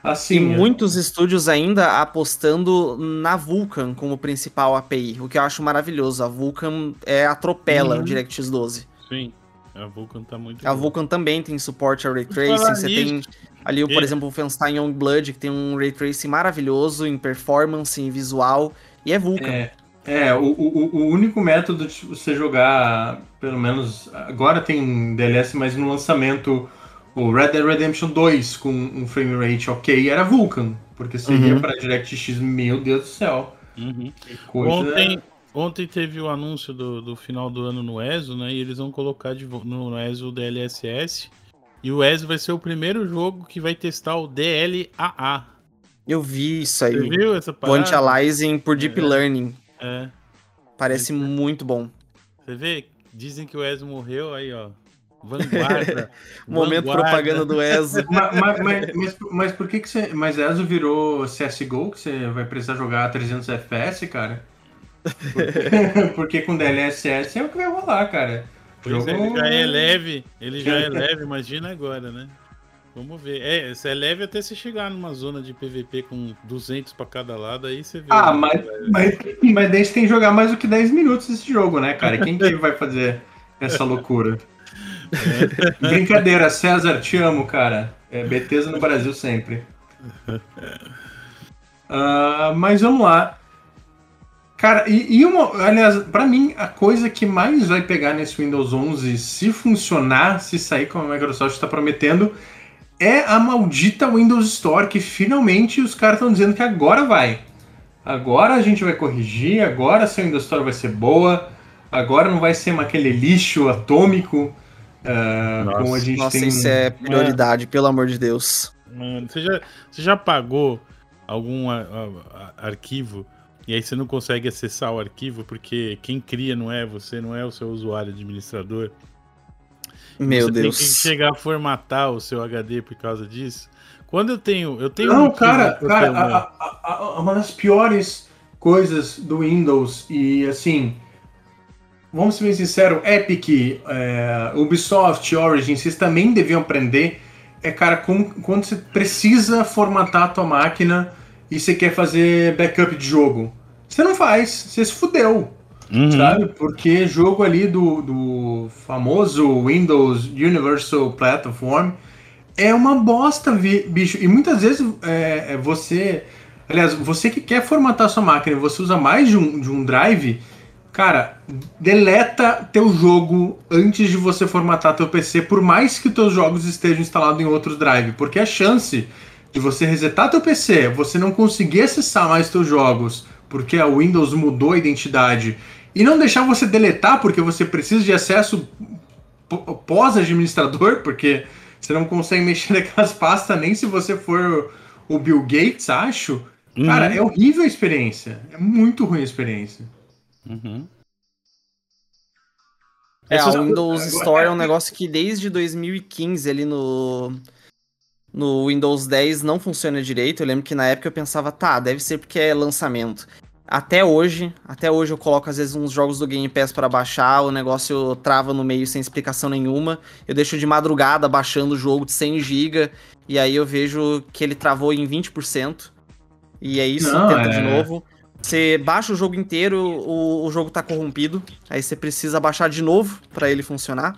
assim.
E
né?
muitos estúdios ainda apostando na Vulkan como principal API, o que eu acho maravilhoso. A Vulkan é atropela
Uhum.
o DirectX 12.
Sim. A Vulkan tá muito.
A
boa.
Vulkan também tem suporte a Ray Tracing. Você tem ali, por
É.
exemplo, o Wolfenstein Youngblood, que tem um Ray Tracing maravilhoso em performance, em visual, e é Vulkan.
É, é o, o, o único método de você jogar, pelo menos agora tem DLS, mas no lançamento, o Red Dead Redemption 2 com um frame rate ok era Vulkan, porque seria
Uhum.
para DirectX, meu Deus do céu.
Uhum.
Que coisa.
Ontem, ontem teve o anúncio do, do final do ano no ESO, né? E eles vão colocar de no ESO o DLSS. E o ESO vai ser o primeiro jogo que vai testar o DLAA.
Eu vi isso
Você
aí.
viu essa parada?
Quantializing por Deep
É.
Learning.
É.
Parece muito bom.
Você vê? Dizem que o ESO morreu, aí, ó. Vanguarda.
Momento
vanguarda.
propaganda do ESO.
mas, mas, mas, mas, por que que você... Mas ESO virou CSGO, que você vai precisar jogar a 300 FPS, cara? Porque, porque com DLSS é o que vai rolar, cara.
Pois
Jogo-
ele já é leve, ele já é leve, imagina agora, né? Vamos ver. É, você é leve até você chegar numa zona de PVP com 200 pra cada lado, aí você vê.
Ah, mas, mas, mas daí você tem que jogar mais do que 10 minutos esse jogo, né, cara? Quem que vai fazer essa loucura? Brincadeira, César, te amo, cara. É Bethesda no Brasil sempre. Ah, mas vamos lá. Cara, e, e uma, aliás, pra mim, a coisa que mais vai pegar nesse Windows 11, se funcionar, se sair como a Microsoft está prometendo, é a maldita Windows Store, que finalmente os caras estão dizendo que agora vai. Agora a gente vai corrigir, agora essa Windows Store vai ser boa, agora não vai ser aquele lixo atômico ah,
Nossa.
como a gente
Nossa,
tem.
isso é prioridade, pelo amor de Deus.
Mano, você já, você já pagou algum a- a- a- arquivo e aí você não consegue acessar o arquivo porque quem cria não é você, não é o seu usuário administrador?
Meu
você
Deus.
tem que chegar a formatar o seu HD por causa disso. Quando eu tenho, eu tenho
Não,
motivo
cara, cara
ter uma-
a- a- a- uma das piores coisas do Windows e assim, vamos ser sinceros, Epic, é, Ubisoft, Origin, vocês também deviam aprender. É, cara, quando você precisa formatar a tua máquina e você quer fazer backup de jogo, você não faz, você se fudeu
Uhum.
sabe? Porque jogo ali do, do famoso Windows Universal Platform é uma bosta, bicho. E muitas vezes é, é você. Aliás, você que quer formatar sua máquina e você usa mais de um, de um drive, cara, deleta teu jogo antes de você formatar teu PC, por mais que teus jogos estejam instalados em outros drive, porque a chance de você resetar teu PC, você não conseguir acessar mais teus jogos, porque a Windows mudou a identidade, e não deixar você deletar porque você precisa de acesso pós-administrador, porque você não consegue mexer naquelas pastas nem se você for o Bill Gates, acho.
Uhum.
Cara, é horrível a experiência. É muito ruim a experiência.
Uhum.
É,
Essas-
Windows Store é um negócio que desde 2015 ali no, no Windows 10 não funciona direito. Eu lembro que na época eu pensava, tá, deve ser porque é lançamento. Até hoje, até hoje eu coloco às vezes uns jogos do Game Pass para baixar, o negócio trava no meio sem explicação nenhuma. Eu deixo de madrugada baixando o jogo de 100 GB e aí eu vejo que ele travou em 20%. E é isso,
Não,
tenta de
é-
novo. Você baixa o jogo inteiro, o, o jogo tá corrompido. Aí você precisa baixar de novo pra ele funcionar.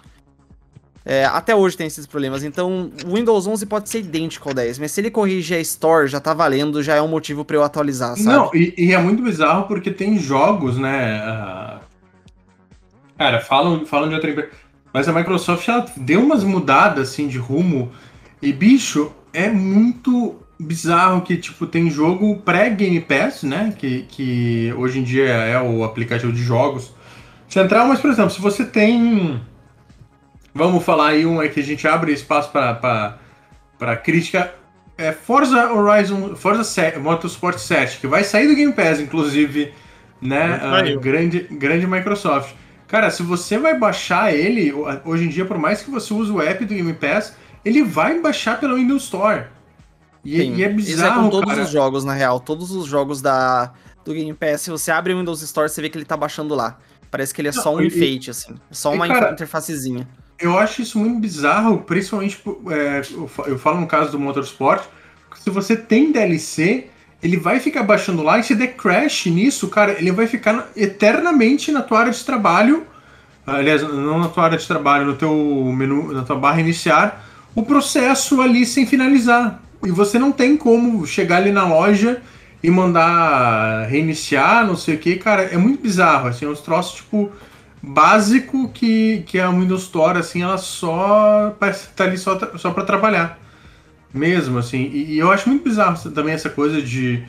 É, até hoje tem esses problemas. Então, o Windows 11 pode ser idêntico ao 10, mas se ele corrigir a Store, já tá valendo, já é um motivo para eu atualizar, sabe?
Não, e, e, é muito bizarro porque tem jogos, né? Uh... Cara, falam, falam de outra empresa. Mas a Microsoft ela deu umas mudadas assim de rumo. E, bicho, é muito bizarro que, tipo, tem jogo pré-Game Pass, né? Que, que hoje em dia é o aplicativo de jogos central, mas, por exemplo, se você tem Vamos falar aí um que a gente abre espaço para crítica. É Forza Horizon, Forza 7, Motorsport 7, que vai sair do Game Pass, inclusive, né? Uh, grande, grande Microsoft. Cara, se você vai baixar ele, hoje em dia, por mais que você use o app do Game Pass, ele vai baixar pelo Windows Store.
E, e é bizarro, Isso é com todos cara. os jogos, na real. Todos os jogos da, do Game Pass, se você abre o Windows Store, você vê que ele tá baixando lá. Parece que ele é só um e, enfeite, assim. Só uma cara, interfacezinha
eu acho isso muito bizarro, principalmente é, eu falo no caso do Motorsport, se você tem DLC, ele vai ficar baixando lá e se der crash nisso, cara, ele vai ficar eternamente na tua área de trabalho, aliás, não na tua área de trabalho, no teu menu, na tua barra iniciar, o processo ali sem finalizar. E você não tem como chegar ali na loja e mandar reiniciar, não sei o que, cara, é muito bizarro, assim, é uns troços, tipo, básico que, que a Windows Store, assim, ela só tá ali só, só para trabalhar. Mesmo, assim. E, e, eu acho muito bizarro também essa coisa de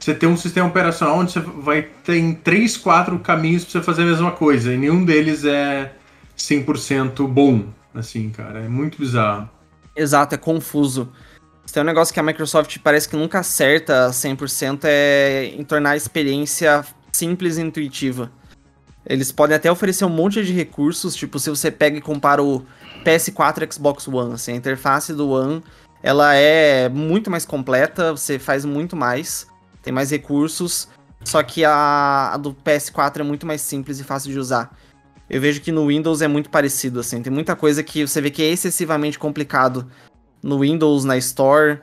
você ter um sistema operacional onde você vai ter três, quatro caminhos para você fazer a mesma coisa. E nenhum deles é 100% bom, assim, cara. É muito bizarro.
Exato, é confuso. Tem um negócio que a Microsoft parece que nunca acerta 100% é em tornar a experiência simples e intuitiva. Eles podem até oferecer um monte de recursos, tipo, se você pega e compara o PS4 e Xbox One, assim, a interface do One, ela é muito mais completa, você faz muito mais, tem mais recursos, só que a, a do PS4 é muito mais simples e fácil de usar. Eu vejo que no Windows é muito parecido, assim, tem muita coisa que você vê que é excessivamente complicado no Windows, na Store,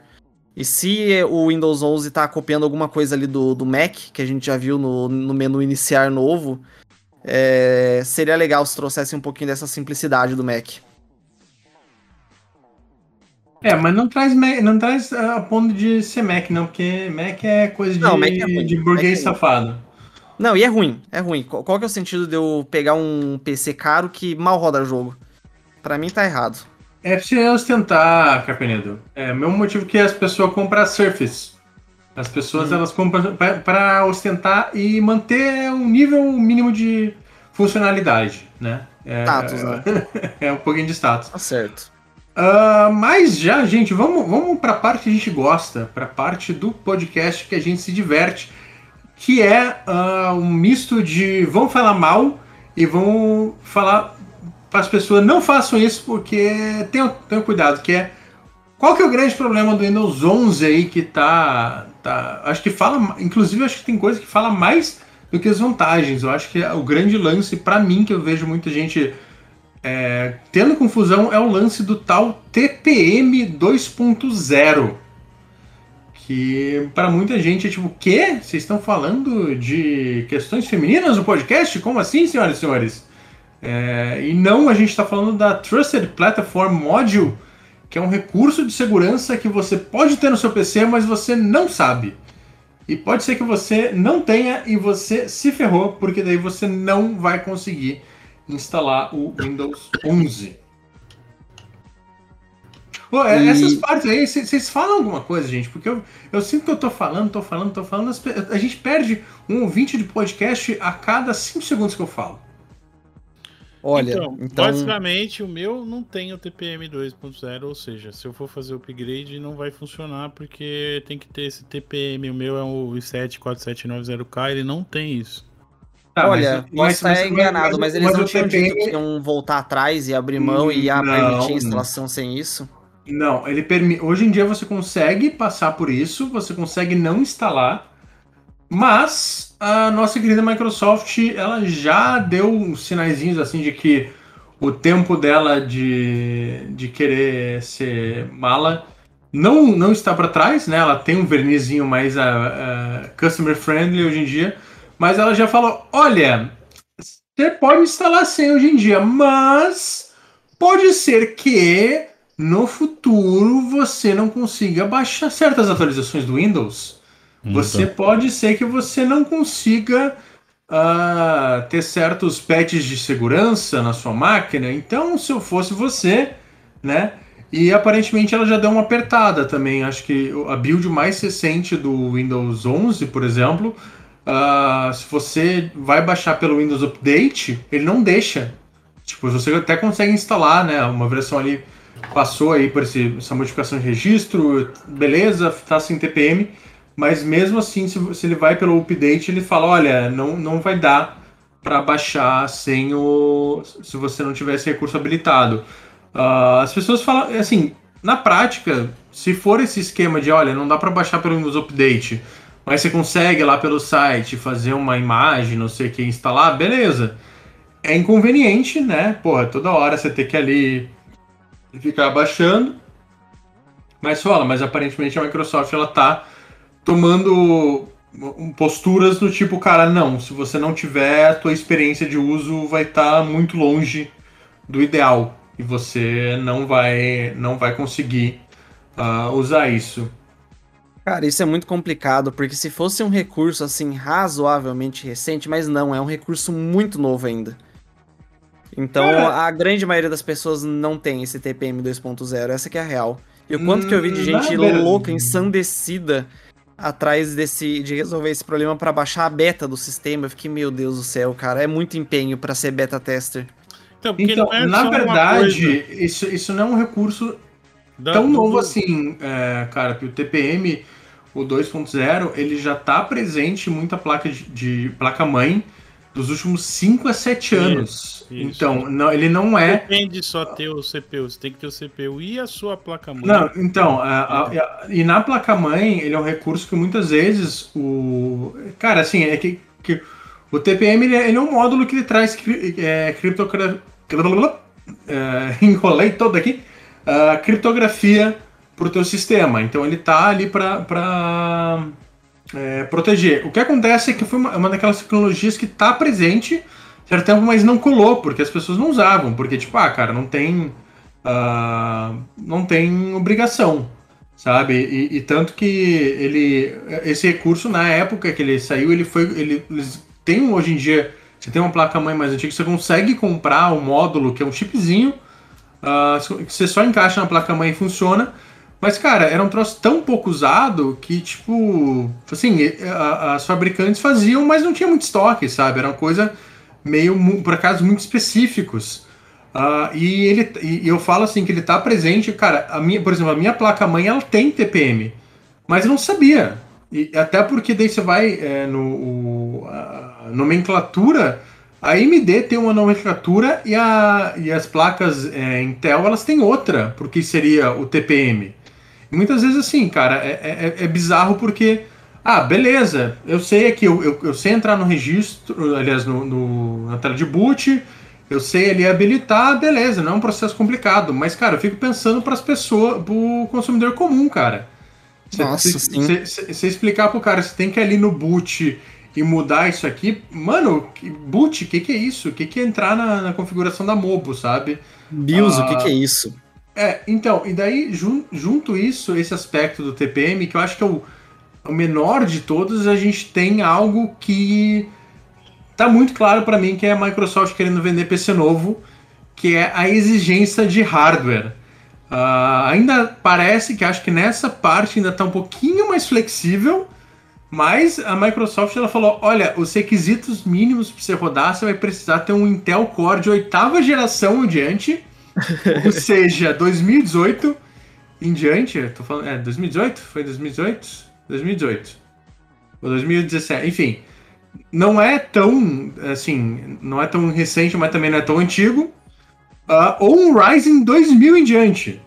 e se o Windows 11 tá copiando alguma coisa ali do, do Mac, que a gente já viu no, no menu iniciar novo, é, seria legal se trouxesse um pouquinho dessa simplicidade do Mac.
É, mas não traz, não traz a ponto de ser Mac, não, porque Mac é coisa de, não, é de burguês é safado.
Não, e é ruim, é ruim. Qual, qual que é o sentido de eu pegar um PC caro que mal roda jogo? Para mim tá errado.
É você ostentar, Carpenedo. É o mesmo motivo que as pessoas compram Surface. As pessoas hum. elas compram para ostentar e manter um nível mínimo de funcionalidade, né?
É, status, né?
é um pouquinho de status.
Tá certo.
Uh, mas já, gente, vamos, vamos para a parte que a gente gosta, para a parte do podcast que a gente se diverte, que é uh, um misto de vão falar mal e vão falar para as pessoas não façam isso porque tenham, tenham cuidado, que é qual que é o grande problema do Windows 11 aí que tá, tá. Acho que fala. Inclusive, acho que tem coisa que fala mais do que as vantagens. Eu acho que o grande lance, para mim, que eu vejo muita gente é, tendo confusão, é o lance do tal TPM 2.0. Que para muita gente é tipo, o quê? Vocês estão falando de questões femininas no podcast? Como assim, senhoras e senhores? É, e não, a gente está falando da Trusted Platform Module que é um recurso de segurança que você pode ter no seu PC, mas você não sabe. E pode ser que você não tenha e você se ferrou, porque daí você não vai conseguir instalar o Windows 11. Pô, é, e... Essas partes aí, vocês falam alguma coisa, gente? Porque eu, eu sinto que eu tô falando, tô falando, tô falando. A gente perde um ouvinte de podcast a cada 5 segundos que eu falo.
Olha, então, então, basicamente o meu não tem o TPM 2.0, ou seja, se eu for fazer o upgrade não vai funcionar porque tem que ter esse TPM. O meu é o i74790K, ele não tem isso.
Tá, Olha, mas, você está enganado, mas, mas eles não tinham TPM... dito que iam voltar atrás e abrir mão e ia permitir a instalação não. sem isso?
Não, ele permite. Hoje em dia você consegue passar por isso, você consegue não instalar, mas a nossa querida Microsoft ela já deu uns sinaizinhos assim de que o tempo dela de, de querer ser mala não, não está para trás, né? Ela tem um vernizinho mais uh, uh, customer friendly hoje em dia, mas ela já falou: olha, você pode instalar sem hoje em dia, mas Pode ser que no futuro você não consiga baixar certas atualizações do Windows. Você
Então.
pode ser que você não consiga ah, ter certos patches de segurança na sua máquina. Então, se eu fosse você, né? E aparentemente ela já deu uma apertada também. Acho que a build mais recente do Windows 11, por exemplo, ah, se você vai baixar pelo Windows Update, ele não deixa. Tipo, você até consegue instalar, né? Uma versão ali passou aí por esse- essa modificação de registro, beleza, tá sem TPM, mas mesmo assim, se, se ele vai pelo update, ele fala, olha, não, não vai dar para baixar sem o se você não tiver esse recurso habilitado. Ah, as pessoas falam, assim, na prática, se for esse esquema de, olha, não dá para baixar pelo Windows Update, mas você consegue lá pelo site fazer uma imagem, não sei o que, instalar, beleza. É inconveniente, né? Porra, toda hora você ter que ali ficar baixando. Mas fala, mas aparentemente a Microsoft ela tá tomando posturas do tipo, cara, não, se você não tiver, a tua experiência de uso vai estar muito longe do ideal e você não vai não vai conseguir ah, usar isso.
Cara, isso é muito complicado, porque se fosse um recurso assim razoavelmente recente, mas não, é um recurso muito novo ainda. Então,
Cara-
a grande maioria das pessoas não tem esse TPM 2.0, essa que é a real. E o quanto que eu vi de
Hum,
gente louca, ensandecida atrás desse de resolver esse problema pra baixar a beta do sistema, eu fiquei, meu Deus do céu, cara, é muito empenho pra ser beta tester.
Então, porque
Então,
não é
na verdade, isso, isso não é um recurso
da-
tão
do-
novo assim, é, cara, que o TPM, o 2.0, ele já tá presente em muita placa de, de placa-mãe dos últimos 5 a 7
Isso,
anos.
isso.
Então, não, ele não é.
Depende só ter o CPU, você tem que ter o CPU e a sua placa-mãe.
Não, então, a- a- a- e na placa-mãe, ele é um recurso que muitas vezes o. Cara, assim, é que, que o TPM ele é, ele é um módulo que ele traz cri, é, criptogra- é, enrolei todo aqui. criptografia para o teu sistema. Então ele tá ali para é, proteger. O que acontece é que foi uma, uma daquelas tecnologias que tá presente certo tempo, mas não colou, porque as pessoas não usavam. Porque, tipo, ah, cara, não tem. ah, não tem obrigação, sabe? E, e tanto que ele. Esse recurso, na época que ele saiu, ele foi. Ele, eles têm hoje em dia. Você tem uma placa-mãe mais antiga, você consegue comprar um módulo que é um chipzinho, ah, que você só encaixa na placa-mãe e funciona. Mas, cara, era um troço tão pouco usado que, tipo, assim, as fabricantes faziam, mas não tinha muito estoque, sabe? Era uma coisa meio, por acaso, muito específicos. Ah, e ele e eu falo assim que ele tá presente, cara, a minha, por exemplo, a minha placa-mãe ela tem TPM, mas eu não sabia. E até porque daí você vai é, no o- a nomenclatura, a AMD tem uma nomenclatura e, a, e as placas é, Intel elas têm outra, porque seria o TPM. E muitas vezes assim, cara, é, é, é bizarro porque ah, beleza, eu sei aqui, eu, eu, eu sei entrar no registro, aliás, no, no- na tela de boot, eu sei ali habilitar, beleza, não é um processo complicado, mas, cara, eu fico pensando para as pessoas, pro consumidor comum, cara. Cê-
Nossa,
cê-
sim.
cê- cê- Você explicar pro cara, você tem que ir ali no boot e mudar isso aqui, mano, que- boot, o que, que é isso? O que, que é entrar na, na configuração da Mobo, sabe?
Bios, o que,
Ah.
que é isso?
É, então, e daí, jun- junto isso, esse aspecto do TPM, que eu acho que é o, o menor de todos, a gente tem algo que tá muito claro para mim que é a Microsoft querendo vender PC novo, que é a exigência de hardware. Ah, ainda parece que acho que nessa parte ainda tá um pouquinho mais flexível, mas a Microsoft ela falou: olha, os requisitos mínimos para você rodar, você vai precisar ter um Intel Core de oitava geração em diante, ou seja, 2018 em diante. Tô falando, é 2018? Foi 2018? 2018. Ou 2017, enfim. Não é tão, assim, não é tão recente, mas também não é tão antigo. Ah, ou um Ryzen 2000 em diante.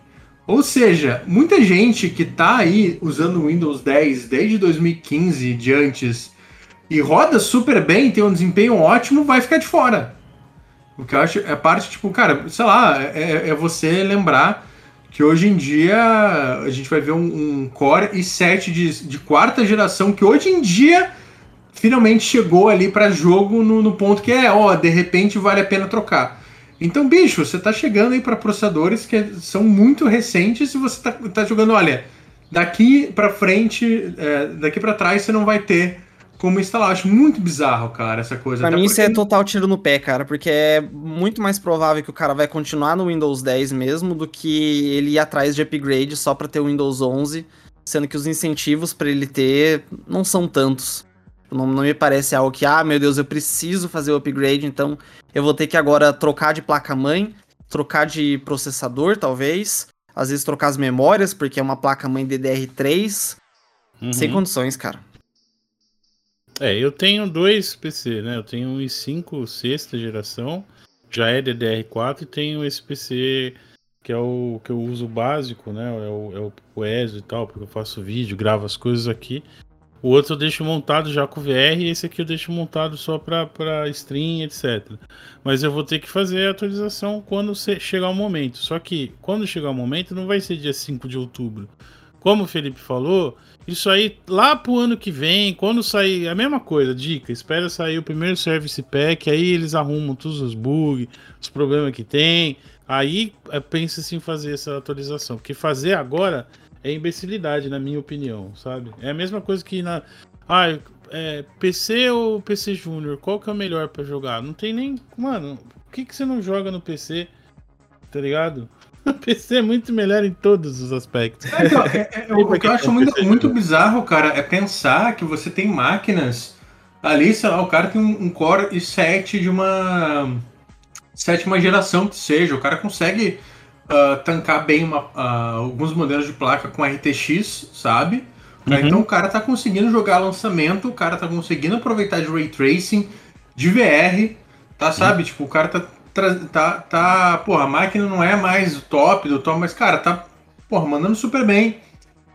Ou seja, muita gente que tá aí usando o Windows 10 desde 2015 e antes e roda super bem, tem um desempenho ótimo, vai ficar de fora. O que eu acho é parte, tipo, cara, sei lá, é, é você lembrar que hoje em dia a gente vai ver um, um Core i7 de, de quarta geração que hoje em dia finalmente chegou ali para jogo no, no ponto que é, ó, de repente vale a pena trocar. Então, bicho, você tá chegando aí para processadores que são muito recentes e você tá, tá jogando, olha, daqui para frente, é, daqui para trás você não vai ter como instalar. Acho muito bizarro, cara, essa coisa.
Pra
Até
mim
porque-
isso é total tiro no pé, cara, porque é muito mais provável que o cara vai continuar no Windows 10 mesmo do que ele ir atrás de upgrade só pra ter o Windows 11, sendo que os incentivos pra ele ter não são tantos. Não, não me parece algo que, ah, meu Deus, eu preciso fazer o upgrade, então eu vou ter que agora trocar de placa-mãe, trocar de processador, talvez, às vezes trocar as memórias, porque é uma placa-mãe DDR3, sem
Uhum.
condições, cara.
É, eu tenho dois PC, né? Eu tenho um i5 sexta geração, já é DDR4, e tenho esse PC que é o que eu uso básico, né? É o, é o, o ESO e tal, porque eu faço vídeo, gravo as coisas aqui. O outro eu deixo montado já com VR e esse aqui eu deixo montado só pra stream, etc. Mas eu vou ter que fazer a atualização quando chegar o momento. Só que quando chegar o momento não vai ser dia 5 de outubro. Como o Felipe falou, isso aí lá pro ano que vem, quando sair, a mesma coisa, dica, espera sair o primeiro Service Pack, aí eles arrumam todos os bugs, os problemas que tem, aí é, pensa-se em fazer essa atualização, porque fazer agora é imbecilidade, na minha opinião, sabe? É a mesma coisa que na... Ah, é, PC ou PC Júnior, qual que é o melhor pra jogar? Não tem nem... Mano, por que, que você não joga no PC? Tá ligado? O PC é muito melhor em todos os aspectos.
É, então, é- é- o que eu acho muito, muito bizarro, cara, é pensar que você tem máquinas ali, sei lá, o cara tem um, um Core i7 de uma sétima geração que seja, o cara consegue ah, tancar bem uma- ah, alguns modelos de placa com RTX, sabe?
Uhum.
Então o cara tá conseguindo jogar lançamento, o cara tá conseguindo aproveitar de Ray Tracing, de VR, tá, sabe? Tipo, o cara tá, tá, tá. Porra, a máquina não é mais o top do top, mas, cara, tá, porra, mandando super bem.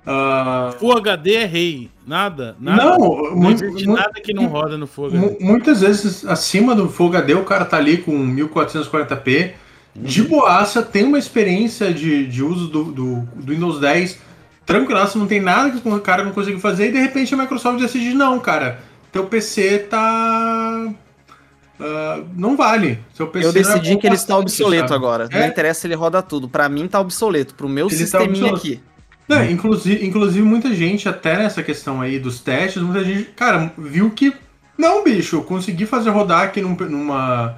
Ah,
Full HD é rei. Nada, nada.
não,
não existe
mu-
nada que não roda no Full HD.
mu- muitas vezes acima do Full HD o cara tá ali com 1440p. De boaça, tem uma experiência de, de uso do, do, do Windows 10 tranquilaço, não tem nada que o cara não consiga fazer, e de repente a Microsoft decide, não, cara, teu PC tá. Ah, não vale. Seu PC
Eu
é
decidi
bom
que ele está obsoleto
sabe?
agora.
É.
Não interessa se ele roda tudo. Pra mim tá obsoleto. Pro meu
Ele tá
sisteminha
obsoleto.
aqui.
Não, inclusive, inclusive, muita gente, até nessa questão aí dos testes, muita gente, cara, viu que. Não, bicho, eu consegui fazer rodar aqui num, numa,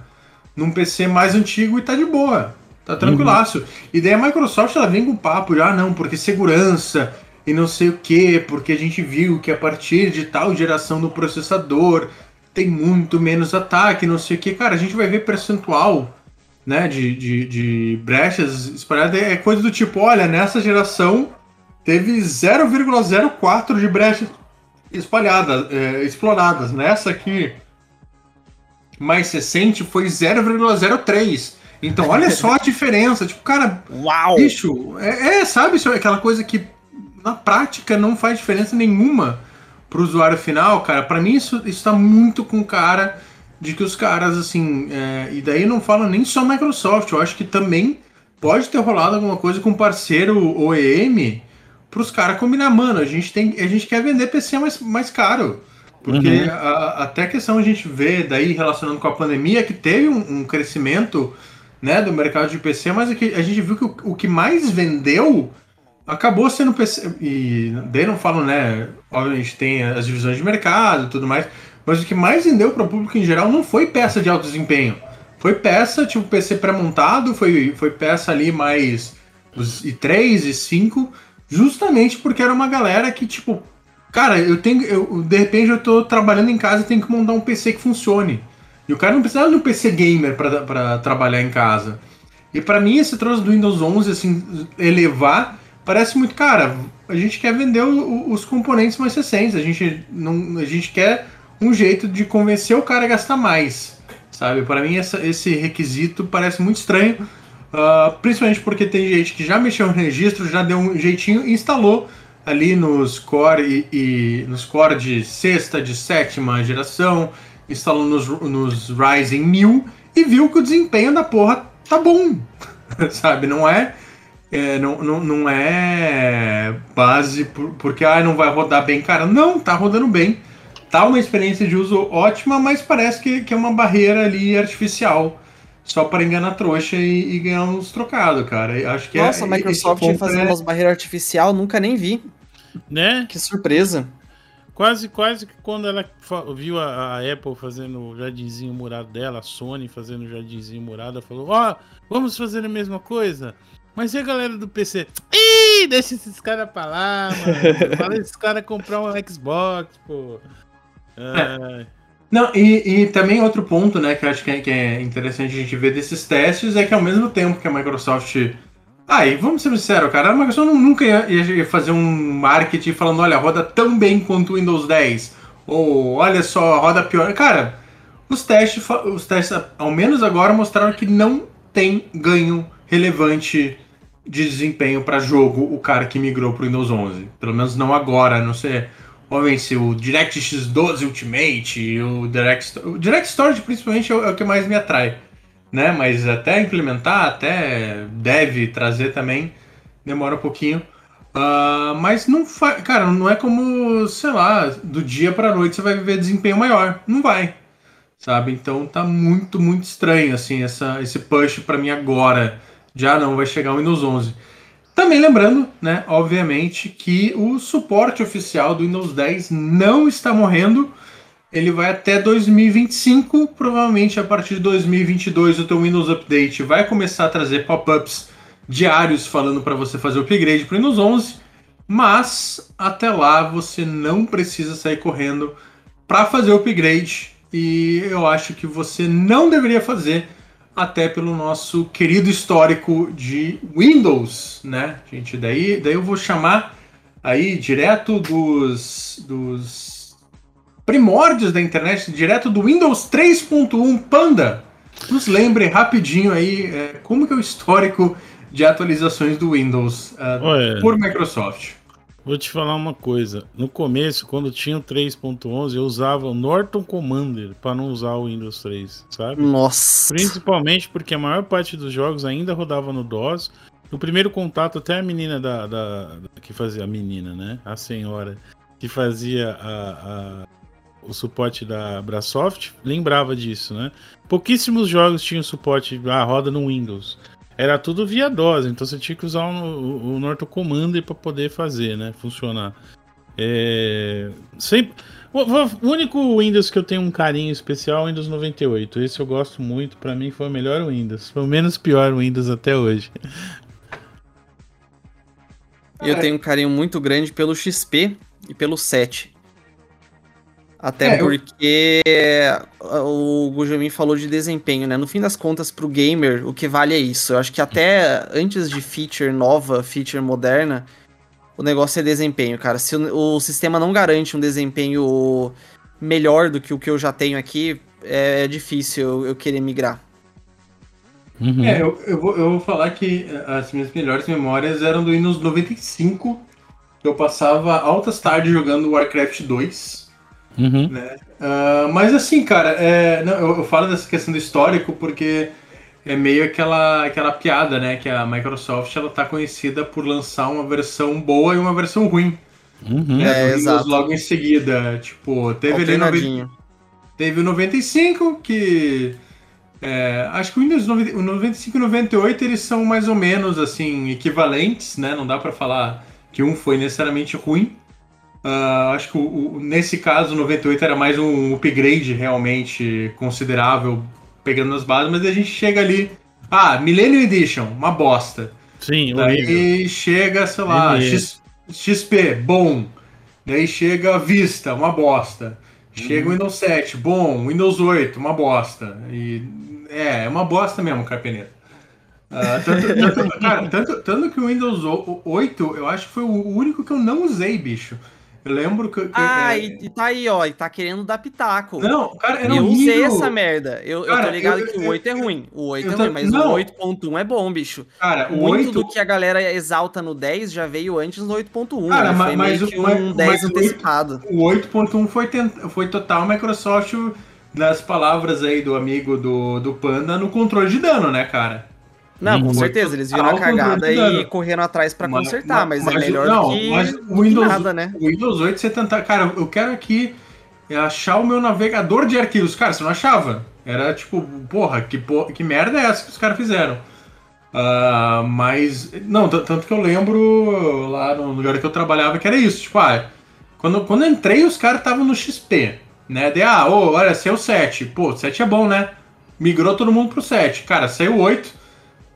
num PC mais antigo e tá de boa. Tá tranquilaço. E daí a Microsoft ela vem com papo de, ah, não, porque segurança e não sei o que, porque a gente viu que a partir de tal geração do processador tem muito menos ataque, não sei o que. Cara, a gente vai ver percentual né, de, de, de brechas espalhadas. É coisa do tipo, olha, nessa geração teve 0,04 de brechas espalhadas, é, exploradas. Nessa aqui, mais recente, foi 0,03. Então, olha só a diferença. Tipo, cara,
Uau!
bicho, é, é, sabe, isso é aquela coisa que na prática não faz diferença nenhuma pro usuário final, cara. Pra mim, isso, isso tá muito com cara de que os caras, assim, é, e daí não falo nem só Microsoft, eu acho que também pode ter rolado alguma coisa com parceiro OEM pros caras combinar, mano, a gente tem, a gente quer vender PC mais, mais caro. Porque
Uhum.
a- até a questão a gente vê daí relacionando com a pandemia que teve um, um crescimento né, do mercado de PC, mas que a gente viu que o, o que mais vendeu acabou sendo. E daí não falo, né? Obviamente tem as divisões de mercado e tudo mais, mas o que mais vendeu para o público em geral não foi peça de alto desempenho. Foi peça, tipo PC pré-montado, foi, foi peça ali mais os i3 e 5, justamente porque era uma galera que, tipo, cara, eu tenho. Eu, de repente eu tô trabalhando em casa e tenho que montar um PC que funcione. E o cara não precisava de um PC gamer pra trabalhar em casa. E pra mim esse troço do Windows 11, assim, elevar, parece muito, cara, a gente quer vender o- os componentes mais recentes, a gente, não, a gente quer um jeito de convencer o cara a gastar mais, sabe? Pra mim essa- esse requisito parece muito estranho, ah, principalmente porque tem gente que já mexeu no registro, já deu um jeitinho e instalou ali nos core e, e nos core de sexta, de sétima geração, instalou nos, nos Ryzen 1000 e viu que o desempenho da porra tá bom, sabe? Não é, é, não, não, não é base por- porque ah, não vai rodar bem, cara. Não, tá rodando bem. Tá uma experiência de uso ótima, mas parece que, que é uma barreira ali artificial só para enganar trouxa e, e ganhar uns trocados, cara. Acho que é-
Nossa, a
esse
Microsoft fazendo
é-
umas barreiras artificial, nunca nem vi.
Né?
Que surpresa.
Quase, quase que quando ela viu a, a Apple fazendo o jardinzinho murado dela, a Sony fazendo o jardinzinho murado, ela falou: Ó, vamos fazer a mesma coisa? Mas e a galera do PC? Ih, deixa esses caras pra lá, mano. Fala esses caras comprar um Xbox, pô. Ah,
Não, e, e também outro ponto, né, que eu acho que é, que é interessante a gente ver desses testes é que ao mesmo tempo que a Microsoft. Ah, e vamos ser sinceros, cara, a Microsoft nunca ia, ia fazer um marketing falando, olha, roda tão bem quanto o Windows 10. Ou olha só, roda pior. Cara, os testes, os testes, ao menos agora, mostraram que não tem ganho relevante de desempenho para jogo o cara que migrou pro Windows 11. Pelo menos não agora, não sei. Obviamente, se o DirectX 12 Ultimate, o Direct, o Direct Storage principalmente é o, é o que mais me atrai, né? Mas até implementar, até deve trazer também, demora um pouquinho. Ah, mas não faz, cara, não é como, sei lá, do dia para noite você vai ver desempenho maior, não vai, sabe? Então tá muito, muito estranho assim essa, esse push para mim agora. Já não vai chegar o Windows 11. Também lembrando, né, obviamente, que o suporte oficial do Windows 10 não está morrendo. Ele vai até 2025. Provavelmente a partir de 2022 o teu Windows Update vai começar a trazer pop-ups diários falando para você fazer o upgrade para o Windows 11. Mas até lá você não precisa sair correndo para fazer o upgrade. E eu acho que você não deveria fazer até pelo nosso querido histórico de Windows, né, gente? Daí, daí eu vou chamar aí direto dos, dos primórdios da internet, direto do Windows 3.1 Panda. Nos lembre rapidinho aí é, como que é o histórico de atualizações do Windows
Olha.
por Microsoft.
Vou te falar uma coisa. No começo, quando tinha o 3.11, eu usava o Norton Commander para não usar o Windows 3, sabe?
Nossa.
Principalmente porque a maior parte dos jogos ainda rodava no DOS. No primeiro contato, até a menina da, da- da- que fazia a menina, né? A senhora que fazia a- a- o suporte da Abrasoft lembrava disso, né? Pouquíssimos jogos tinham suporte a roda no Windows. Era tudo via DOS, então você tinha que usar o, o, o Norton Commander para poder fazer, né? Funcionar. É, sempre, o, o único Windows que eu tenho um carinho especial é o Windows 98. Esse eu gosto muito. Pra mim foi o melhor Windows. Foi o menos pior Windows até hoje.
Eu tenho um carinho muito grande pelo XP e pelo 7. Até
É, eu-
porque o Gujamin falou de desempenho, né? No fim das contas, pro gamer, o que vale é isso. Eu acho que até antes de feature nova, feature moderna, o negócio é desempenho, cara. Se o, o sistema não garante um desempenho melhor do que o que eu já tenho aqui, é difícil eu, eu querer migrar.
Uhum.
É, eu, eu, vou, eu vou falar que eh, as minhas melhores memórias eram do Windows 95. Eu passava altas tardes jogando Warcraft 2.
Uhum.
Ah, mas assim, cara, é, não, eu, eu falo dessa questão do histórico porque é meio aquela, aquela piada, né? Que a Microsoft ela tá conhecida por lançar uma versão boa e uma versão ruim.
Uhum.
Né,
É, exato.
logo em seguida. Tipo, teve ali 90,
Alternadinho.
Teve o 95, que. é, acho que o Windows 90 o 95 e o 98 eles são mais ou menos assim equivalentes, né? Não dá pra falar que um foi necessariamente ruim. Ah, acho que o- o- nesse caso o 98 era mais um upgrade realmente considerável, pegando as bases, mas a gente chega ali. Ah, Millennium Edition, uma bosta.
Sim, horrível.
Daí chega, sei lá. X- XP, bom. Daí chega Vista, uma bosta. Chega o Windows 7, bom. Windows 8, uma bosta. E é, é uma bosta mesmo, Carpeneiro. Ah, tanto, tanto- cara, tanto, tanto que o Windows o- 8, eu acho que foi o único que eu não usei, bicho. Eu lembro que. que-
Ah,
é,
e, e tá aí, ó, e tá querendo dar pitaco.
Não, cara, era
eu
horrível.
usei essa merda. Eu, eu
Cara,
tô ligado
eu-
que o
eu-
8 é ruim. O 8
eu
é
tô-
ruim, mas
não.
o 8.1 é bom, bicho.
Cara, o
Muito
8,
do que a galera exalta no 10 já veio antes no 8.1.
Cara,
né?
mas
que um
mas-
10
mas o 8
antecipado.
O 8.1 foi, tent- foi total Microsoft, nas palavras aí do amigo do, do Panda, no controle de dano, né, cara?
Não, com certeza, eles viram a cagada e correram atrás pra
Mas-
consertar, mas,
mas-
é melhor
não,
que,
mas o Windows-
nada, né?
O Windows 8 você tentar. Cara, eu quero aqui achar o meu navegador de arquivos. Cara, você não achava? Era tipo, porra, que, porra, que merda é essa que os caras fizeram? Uh, mas, não, tanto que eu lembro lá no lugar que eu trabalhava que era isso, tipo, ah, quando, quando eu entrei os caras estavam no XP, né? De, ah, oh, olha, saiu 7, pô, 7 é bom, né? Migrou todo mundo pro 7, cara, saiu 8.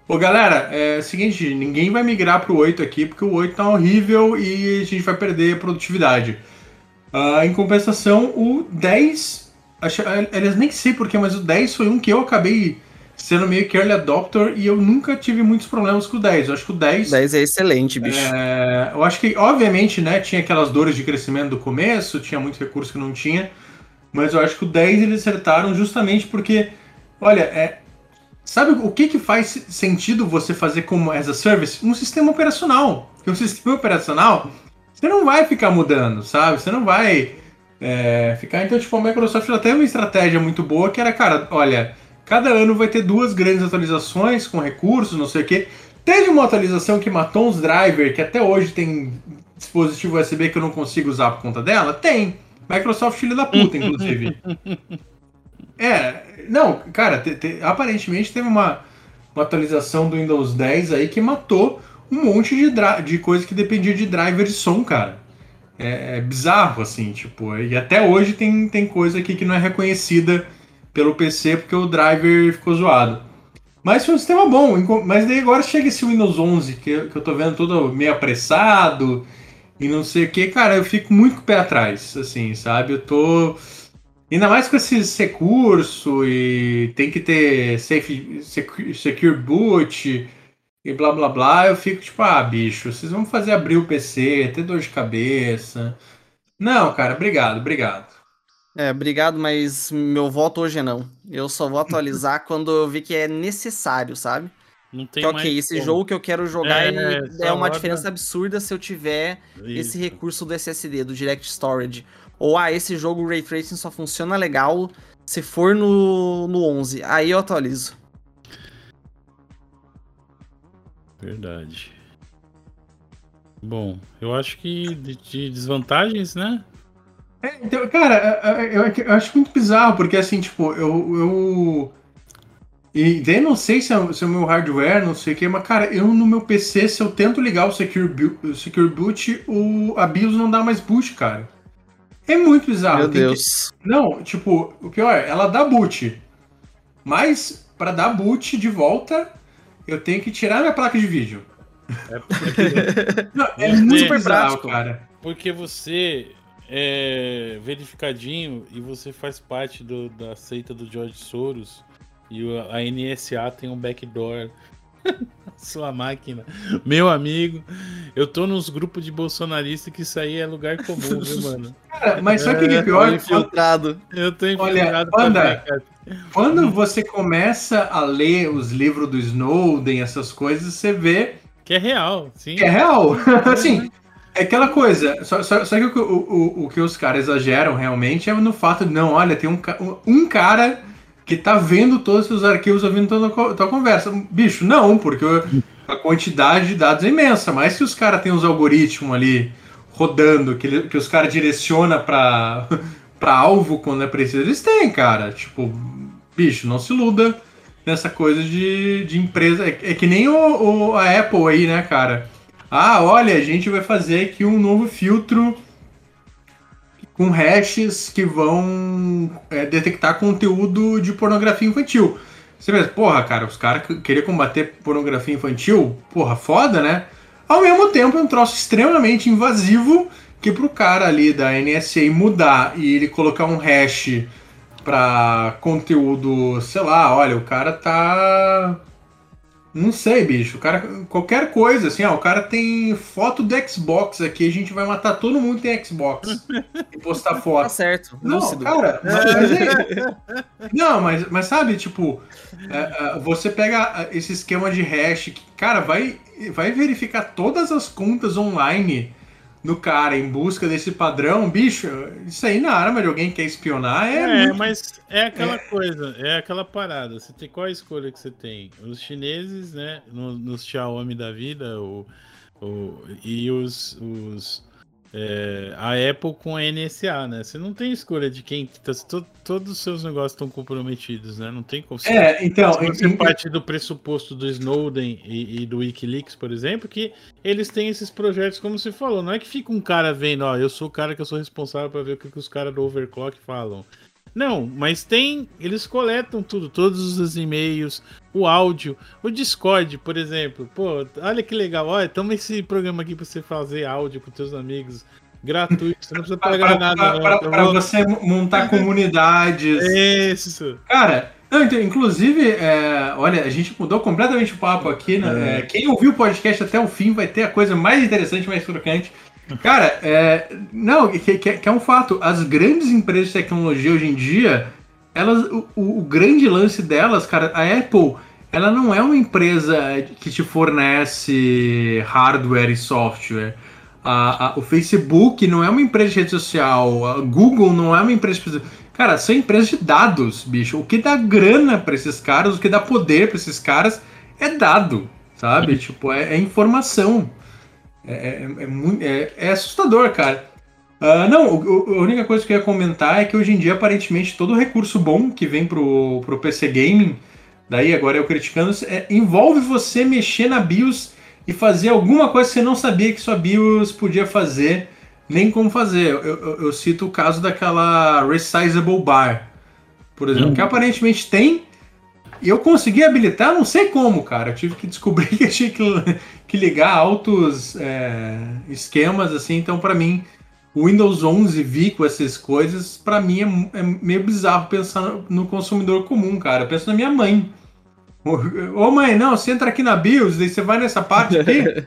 Pô, galera, é o seguinte, ninguém vai migrar pro 8 aqui, porque o 8 tá horrível e a gente vai perder produtividade. Uh, em compensação, o 10, acho, aliás, nem sei porquê, mas o 10 foi um que eu acabei sendo meio que early adopter e eu nunca tive muitos problemas com o 10. Eu acho que o 10.
10 é excelente, bicho.
É, eu acho que, obviamente, né, tinha aquelas dores de crescimento do começo, tinha muito recurso que não tinha, mas eu acho que o 10 eles acertaram justamente porque, olha, é, sabe o que, que faz sentido você fazer como as a service? Um sistema operacional. Porque um sistema operacional, você não vai ficar mudando, sabe? Você não vai é, ficar. Então, tipo, a Microsoft já tem uma estratégia muito boa que era, cara, olha Cada ano vai ter duas grandes atualizações com recursos, não sei o que. Teve uma atualização que matou uns drivers que até hoje tem dispositivo USB que eu não consigo usar por conta dela? Tem. Microsoft filho da puta, inclusive. É, não, cara, te, te, aparentemente teve uma, uma atualização do Windows 10 aí que matou um monte de, de coisa que dependia de driver de som, cara. É, é, bizarro, assim, tipo, e até hoje tem, tem coisa aqui que não é reconhecida pelo PC porque o driver ficou zoado. Mas foi um sistema bom, mas daí agora chega esse Windows 11 que, que eu tô vendo todo meio apressado e não sei o que, cara, eu fico muito com o pé atrás, assim, sabe? Eu tô. Ainda mais com esses recursos e tem que ter safe, secure, boot e blá blá blá. Eu fico tipo, ah, bicho, vocês vão fazer abrir o PC, ter dor de cabeça. Não, cara, obrigado, obrigado.
É, obrigado, mas meu voto hoje é não. Eu só vou atualizar quando eu vi que é necessário, sabe? Não tem que, ok, esse como. jogo que eu quero jogar é, é uma diferença absurda se eu tiver Isso. esse recurso do SSD, do Direct Storage. Ou, ah, esse jogo o Ray Tracing só funciona legal se for no, no 11. Aí eu atualizo.
Verdade. Bom, eu acho que de, de desvantagens, né?
É, então, cara, é, é, eu, eu, acho muito bizarro, porque assim, tipo, eu. eu... E daí não sei se é, se é o meu hardware, não sei o que, mas cara, eu no meu PC, se eu tento ligar o Secure, o Secure Boot, o, a BIOS não dá mais boot, cara. É muito bizarro.
Meu Deus.
Que... Não, tipo, o pior, ela dá boot. Mas, para dar boot de volta, eu tenho que tirar minha placa de vídeo. É, porque... não, é muito bizarro, prático. cara.
Porque você é verificadinho e você faz parte do, da seita do George Soros e a NSA tem um backdoor sua máquina. Meu amigo, eu tô nos grupos de bolsonaristas que isso aí é lugar comum, viu, mano?
Cara, mas o que é pior?
Infiltrado.
Eu tô infiltrado.
Olha, Panda, quando você começa a ler os livros do Snowden, essas coisas, você vê...
Que é real, sim.
Que é real. assim, é aquela coisa, só, só, só que o, o, o, que os caras exageram realmente é no fato de, não, olha, tem um, um cara que tá vendo todos os arquivos, ouvindo toda a tua conversa. Bicho, não, porque a quantidade de dados é imensa, mas se os caras têm os algoritmos ali rodando, que, que os caras direcionam pra alvo quando é preciso, eles têm, cara. Tipo, bicho, não se iluda nessa coisa de, de empresa. É, é que nem o, o, a Apple aí, né, cara? Ah, olha, a gente vai fazer aqui um novo filtro com hashes que vão é, detectar conteúdo de pornografia infantil. Você pensa, porra, cara, os caras queriam combater pornografia infantil, porra, foda, né? Ao mesmo tempo, é um troço extremamente invasivo que pro cara ali da NSA mudar e ele colocar um hash pra conteúdo, sei lá, olha, o cara tá não sei, bicho. O cara, qualquer coisa, assim, ó, o cara tem foto do Xbox aqui, a gente vai matar todo mundo que tem Xbox e postar foto. Tá
certo.
Não, lúcido. cara, mas, é, não, mas, mas sabe, tipo, é, é, você pega esse esquema de hash que, cara, vai, vai verificar todas as contas online no cara em busca desse padrão, bicho, isso aí na arma de alguém que quer espionar é.
É, muito... mas é aquela é. coisa, é aquela parada. Você tem qual a escolha que você tem? Os chineses, né? Nos, nos Xiaomi da vida, o, o, e os, os é, a Apple com a NSA, né? Você não tem escolha de quem. Tá, to, todos os seus negócios estão comprometidos, né? Não tem como.
É, então.
Se você parte do pressuposto do Snowden e, e, do Wikileaks, por exemplo, que eles têm esses projetos, como você falou. Não é que fica um cara vendo, ó, eu sou o cara que eu sou responsável para ver o que, que os caras do Overclock falam. Não, mas tem. Eles coletam tudo, todos os e-mails, o áudio, o Discord, por exemplo. Pô, olha que legal. Olha, toma esse programa aqui pra você fazer áudio com teus amigos. Gratuito, você não precisa pagar
pra,
nada.
Pra, pra, pra você montar comunidades.
Isso.
Cara, não, então, inclusive, é, olha, a gente mudou completamente o papo aqui. Né? É. quem ouviu o podcast até o fim vai ter a coisa mais interessante, mais trocante. Cara, é, não, que, que, é um fato. As grandes empresas de tecnologia hoje em dia, elas, o, o, grande lance delas, cara, a Apple, ela não é uma empresa que te fornece hardware e software. A, a, o Facebook não é uma empresa de rede social. A Google não é uma empresa de. Cara, são empresas de dados, bicho. O que dá grana para esses caras, o que dá poder para esses caras é dado, sabe? tipo, é, é informação. É, é, é, muito, é, é assustador, cara. Uh, não, o, a única coisa que eu ia comentar é que hoje em dia, aparentemente, todo recurso bom que vem pro, pro PC Gaming, daí agora eu criticando, é, envolve você mexer na BIOS e fazer alguma coisa que você não sabia que sua BIOS podia fazer, nem como fazer. Eu, eu, eu cito o caso daquela Resizable Bar, por exemplo, hum. que aparentemente tem, eu consegui habilitar, não sei como, cara. Eu tive que descobrir que tinha que, que ligar altos é, esquemas, assim. Então, para mim, o Windows 11 vi com essas coisas, para mim é, é, meio bizarro pensar no consumidor comum, cara. Eu penso na minha mãe. Ô mãe, não, você entra aqui na BIOS, daí você vai nessa parte aqui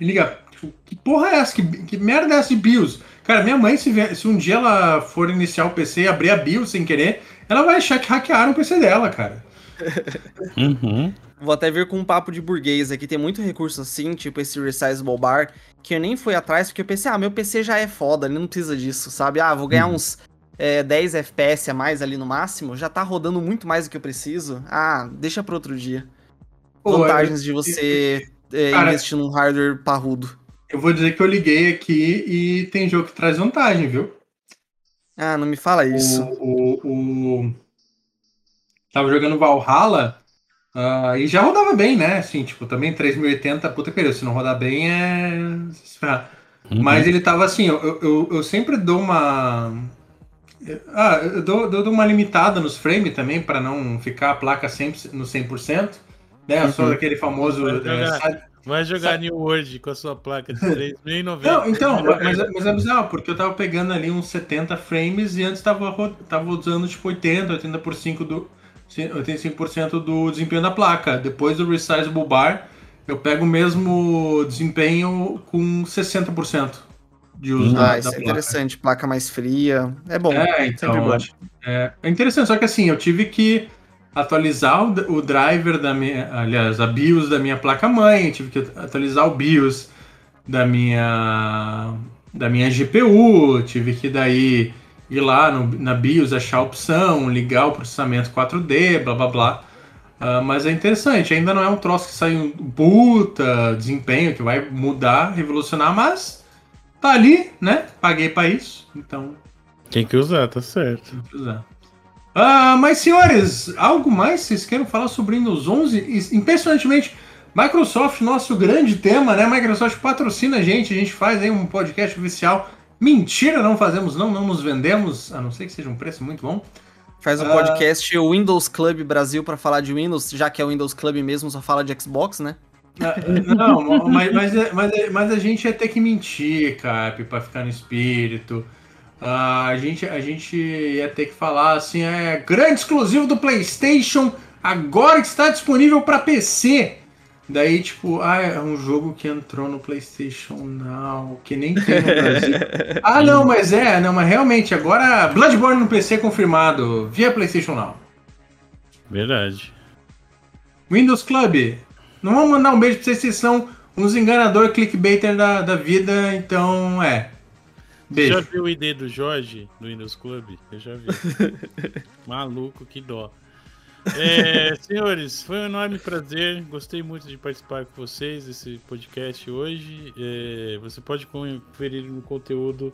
e liga. Tipo, que porra é essa? Que, que merda é essa de BIOS? Cara, minha mãe, se, se um dia ela for iniciar o PC e abrir a BIOS sem querer, ela vai achar que hackearam o PC dela, cara.
Uhum. Vou até vir com um papo de burguês aqui. Tem muito recurso assim, tipo esse Resizable Bar, que eu nem fui atrás porque eu pensei, ah, meu PC já é foda, ele não precisa disso, sabe? Ah, vou ganhar uhum. uns é, 10 FPS a mais ali no máximo, já tá rodando muito mais do que eu preciso. Ah, deixa para outro dia. Pô, Vantagens eu, de você é, cara, investir num hardware parrudo.
Eu vou dizer que eu liguei aqui e tem jogo que traz vantagem, viu?
Ah, não me fala isso.
O, o, o... Tava jogando Valhalla uh, e já rodava bem, né? Assim, tipo, também 3080, puta que pariu, se não rodar bem é. Uhum. Mas ele tava assim, eu, eu, eu sempre dou uma. Ah, eu dou, dou uma limitada nos frames também, para não ficar a placa sempre no 100%. Né? Eu sou aquele famoso.
Vai jogar New World com a sua placa de 3.090.
Não, então, mas, mas é bizarro, porque eu tava pegando ali uns 70 frames e antes tava, tava usando tipo 80, 80% do, 85% do desempenho da placa. Depois do Resizable Bar, eu pego o mesmo desempenho com 60% de uso
ah, da, isso da é placa. interessante. Placa mais fria. É bom.
É, então. É, é interessante, só que assim, eu tive que atualizar o, o driver da minha, aliás, a BIOS da minha placa-mãe, tive que atualizar o BIOS da minha da minha GPU, tive que daí ir lá no, na BIOS achar a opção, ligar o processamento 4D, blá blá blá. Uh, mas é interessante, ainda não é um troço que sai um puta desempenho que vai mudar, revolucionar, mas tá ali, né? Paguei para isso, então.
Tem que usar, tá certo.
Tem que usar. Uh, mas, senhores, algo mais vocês querem falar sobre Windows 11? Impressionantemente, Microsoft, nosso grande tema, né? Microsoft patrocina a gente, a gente faz aí um podcast oficial. Mentira, não fazemos, não, não nos vendemos, a não ser que seja um preço muito bom.
Faz o um uh, podcast Windows Club Brasil para falar de Windows, já que é o Windows Club mesmo, só fala de Xbox, né?
Uh, não, mas, mas, mas, mas, a gente ia ter que mentir, Cap, para ficar no espírito. Uh, a, gente, a gente ia ter que falar assim, é grande exclusivo do PlayStation, agora que está disponível para PC. Daí, tipo, ah, é um jogo que entrou no PlayStation Now, que nem tem no Brasil. ah, não, mas é, não, mas realmente, agora Bloodborne no PC confirmado, via PlayStation Now.
Verdade.
Windows Club, não vamos mandar um beijo pra vocês, vocês são uns enganadores clickbaiter da, da vida, então é.
Beijo. Já viu o ID do Jorge do Windows Club? Eu já vi. Maluco, que dó. É, senhores, foi um enorme prazer. Gostei muito de participar com vocês desse podcast hoje. É, você pode conferir no conteúdo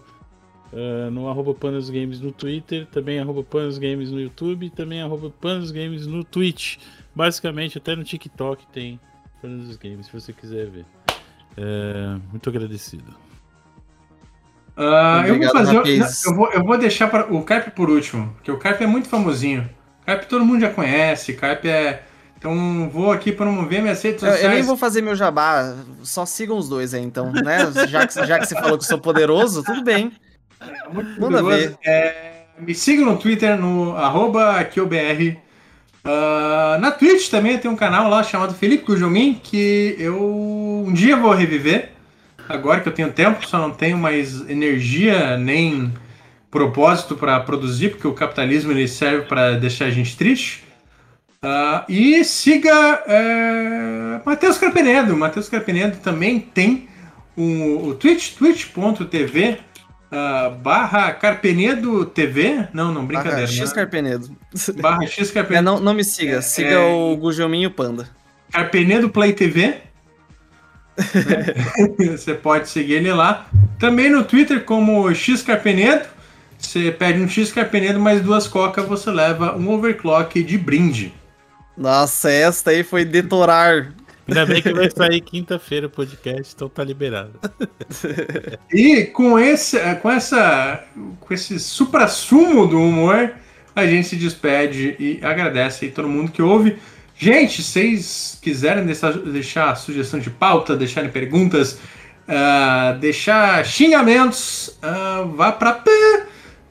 uh, no arroba Panos Games no Twitter, também arroba Panos Games no YouTube, também arroba Panos Games no Twitch. Basicamente, até no TikTok tem Panos Games, se você quiser ver. É, muito agradecido.
Uh, eu, vou fazer,
rapaz.
eu, vou, eu vou deixar para o Carpe por último, porque o Carpe é muito famosinho. Carpe todo mundo já conhece, Carpe é. Então vou aqui promover minhas redes
Eu,
sociais.
eu nem vou fazer meu jabá, só sigam os dois aí, então, né? Já que, já que você falou que eu sou poderoso, tudo bem.
Muito
Manda ver.
É, me sigam no Twitter, no arroba AquilBR. Ah, na Twitch também tem um canal lá chamado Felipe Cujomin, que eu um dia vou reviver. Agora que eu tenho tempo, só não tenho mais energia nem propósito para produzir, porque o capitalismo ele serve para deixar a gente triste. Ah, e siga é, Matheus Carpenedo. Matheus Carpenedo também tem o, o Twitch, twitch.tv ah, barra Carpenedo TV. Não, não, brincadeira.
Barra X
né?
Carpenedo.
Barra X
É,
Carpenedo.
não, não me siga, siga
é-
o Gujominho Panda.
Carpenedo Play TV. Você pode seguir ele lá. Também no Twitter como X Carpenedo. Você pede um X Carpenedo mais duas coca, você leva um overclock de brinde.
Nossa, esta aí foi detorar.
Ainda bem que vai sair quinta-feira o podcast, então tá liberado.
E com esse, com essa, com esse supra-sumo do humor, a gente se despede e agradece aí todo mundo que ouve. Gente, se vocês quiserem deixar, deixar sugestão de pauta, deixarem perguntas, ah, deixar xingamentos, ah, vá pra pé.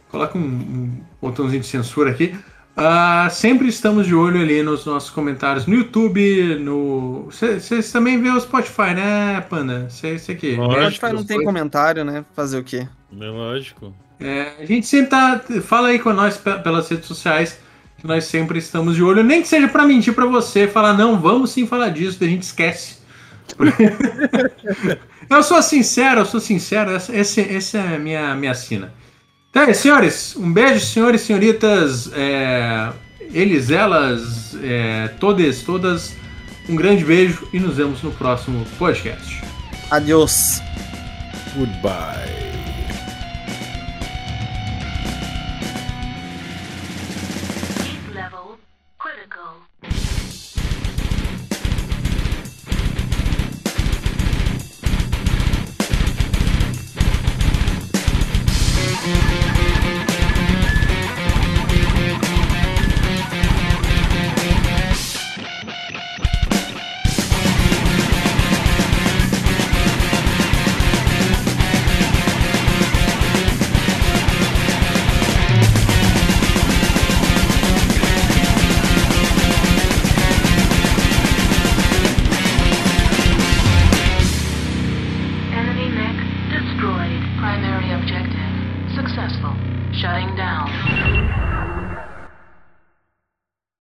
Coloca um, um botãozinho de censura aqui. Ah, sempre estamos de olho ali nos nossos comentários no YouTube, no. Vocês também vê o Spotify, né, Panda? Você aqui.
Lógico.
Spotify não tem comentário, né? Fazer o quê?
É lógico.
É, a gente sempre tá. Fala aí com nós pe- pelas redes sociais, que nós sempre estamos de olho. Nem que seja pra mentir pra você, falar, não, vamos sim falar disso, daí a gente esquece. eu sou sincero, eu sou sincero, essa, esse, essa é a minha, minha sina. Então, é isso, senhores, um beijo, senhores e senhoritas, é, eles, elas, é, todas, todas. Um grande beijo e nos vemos no próximo podcast.
Adiós.
Goodbye.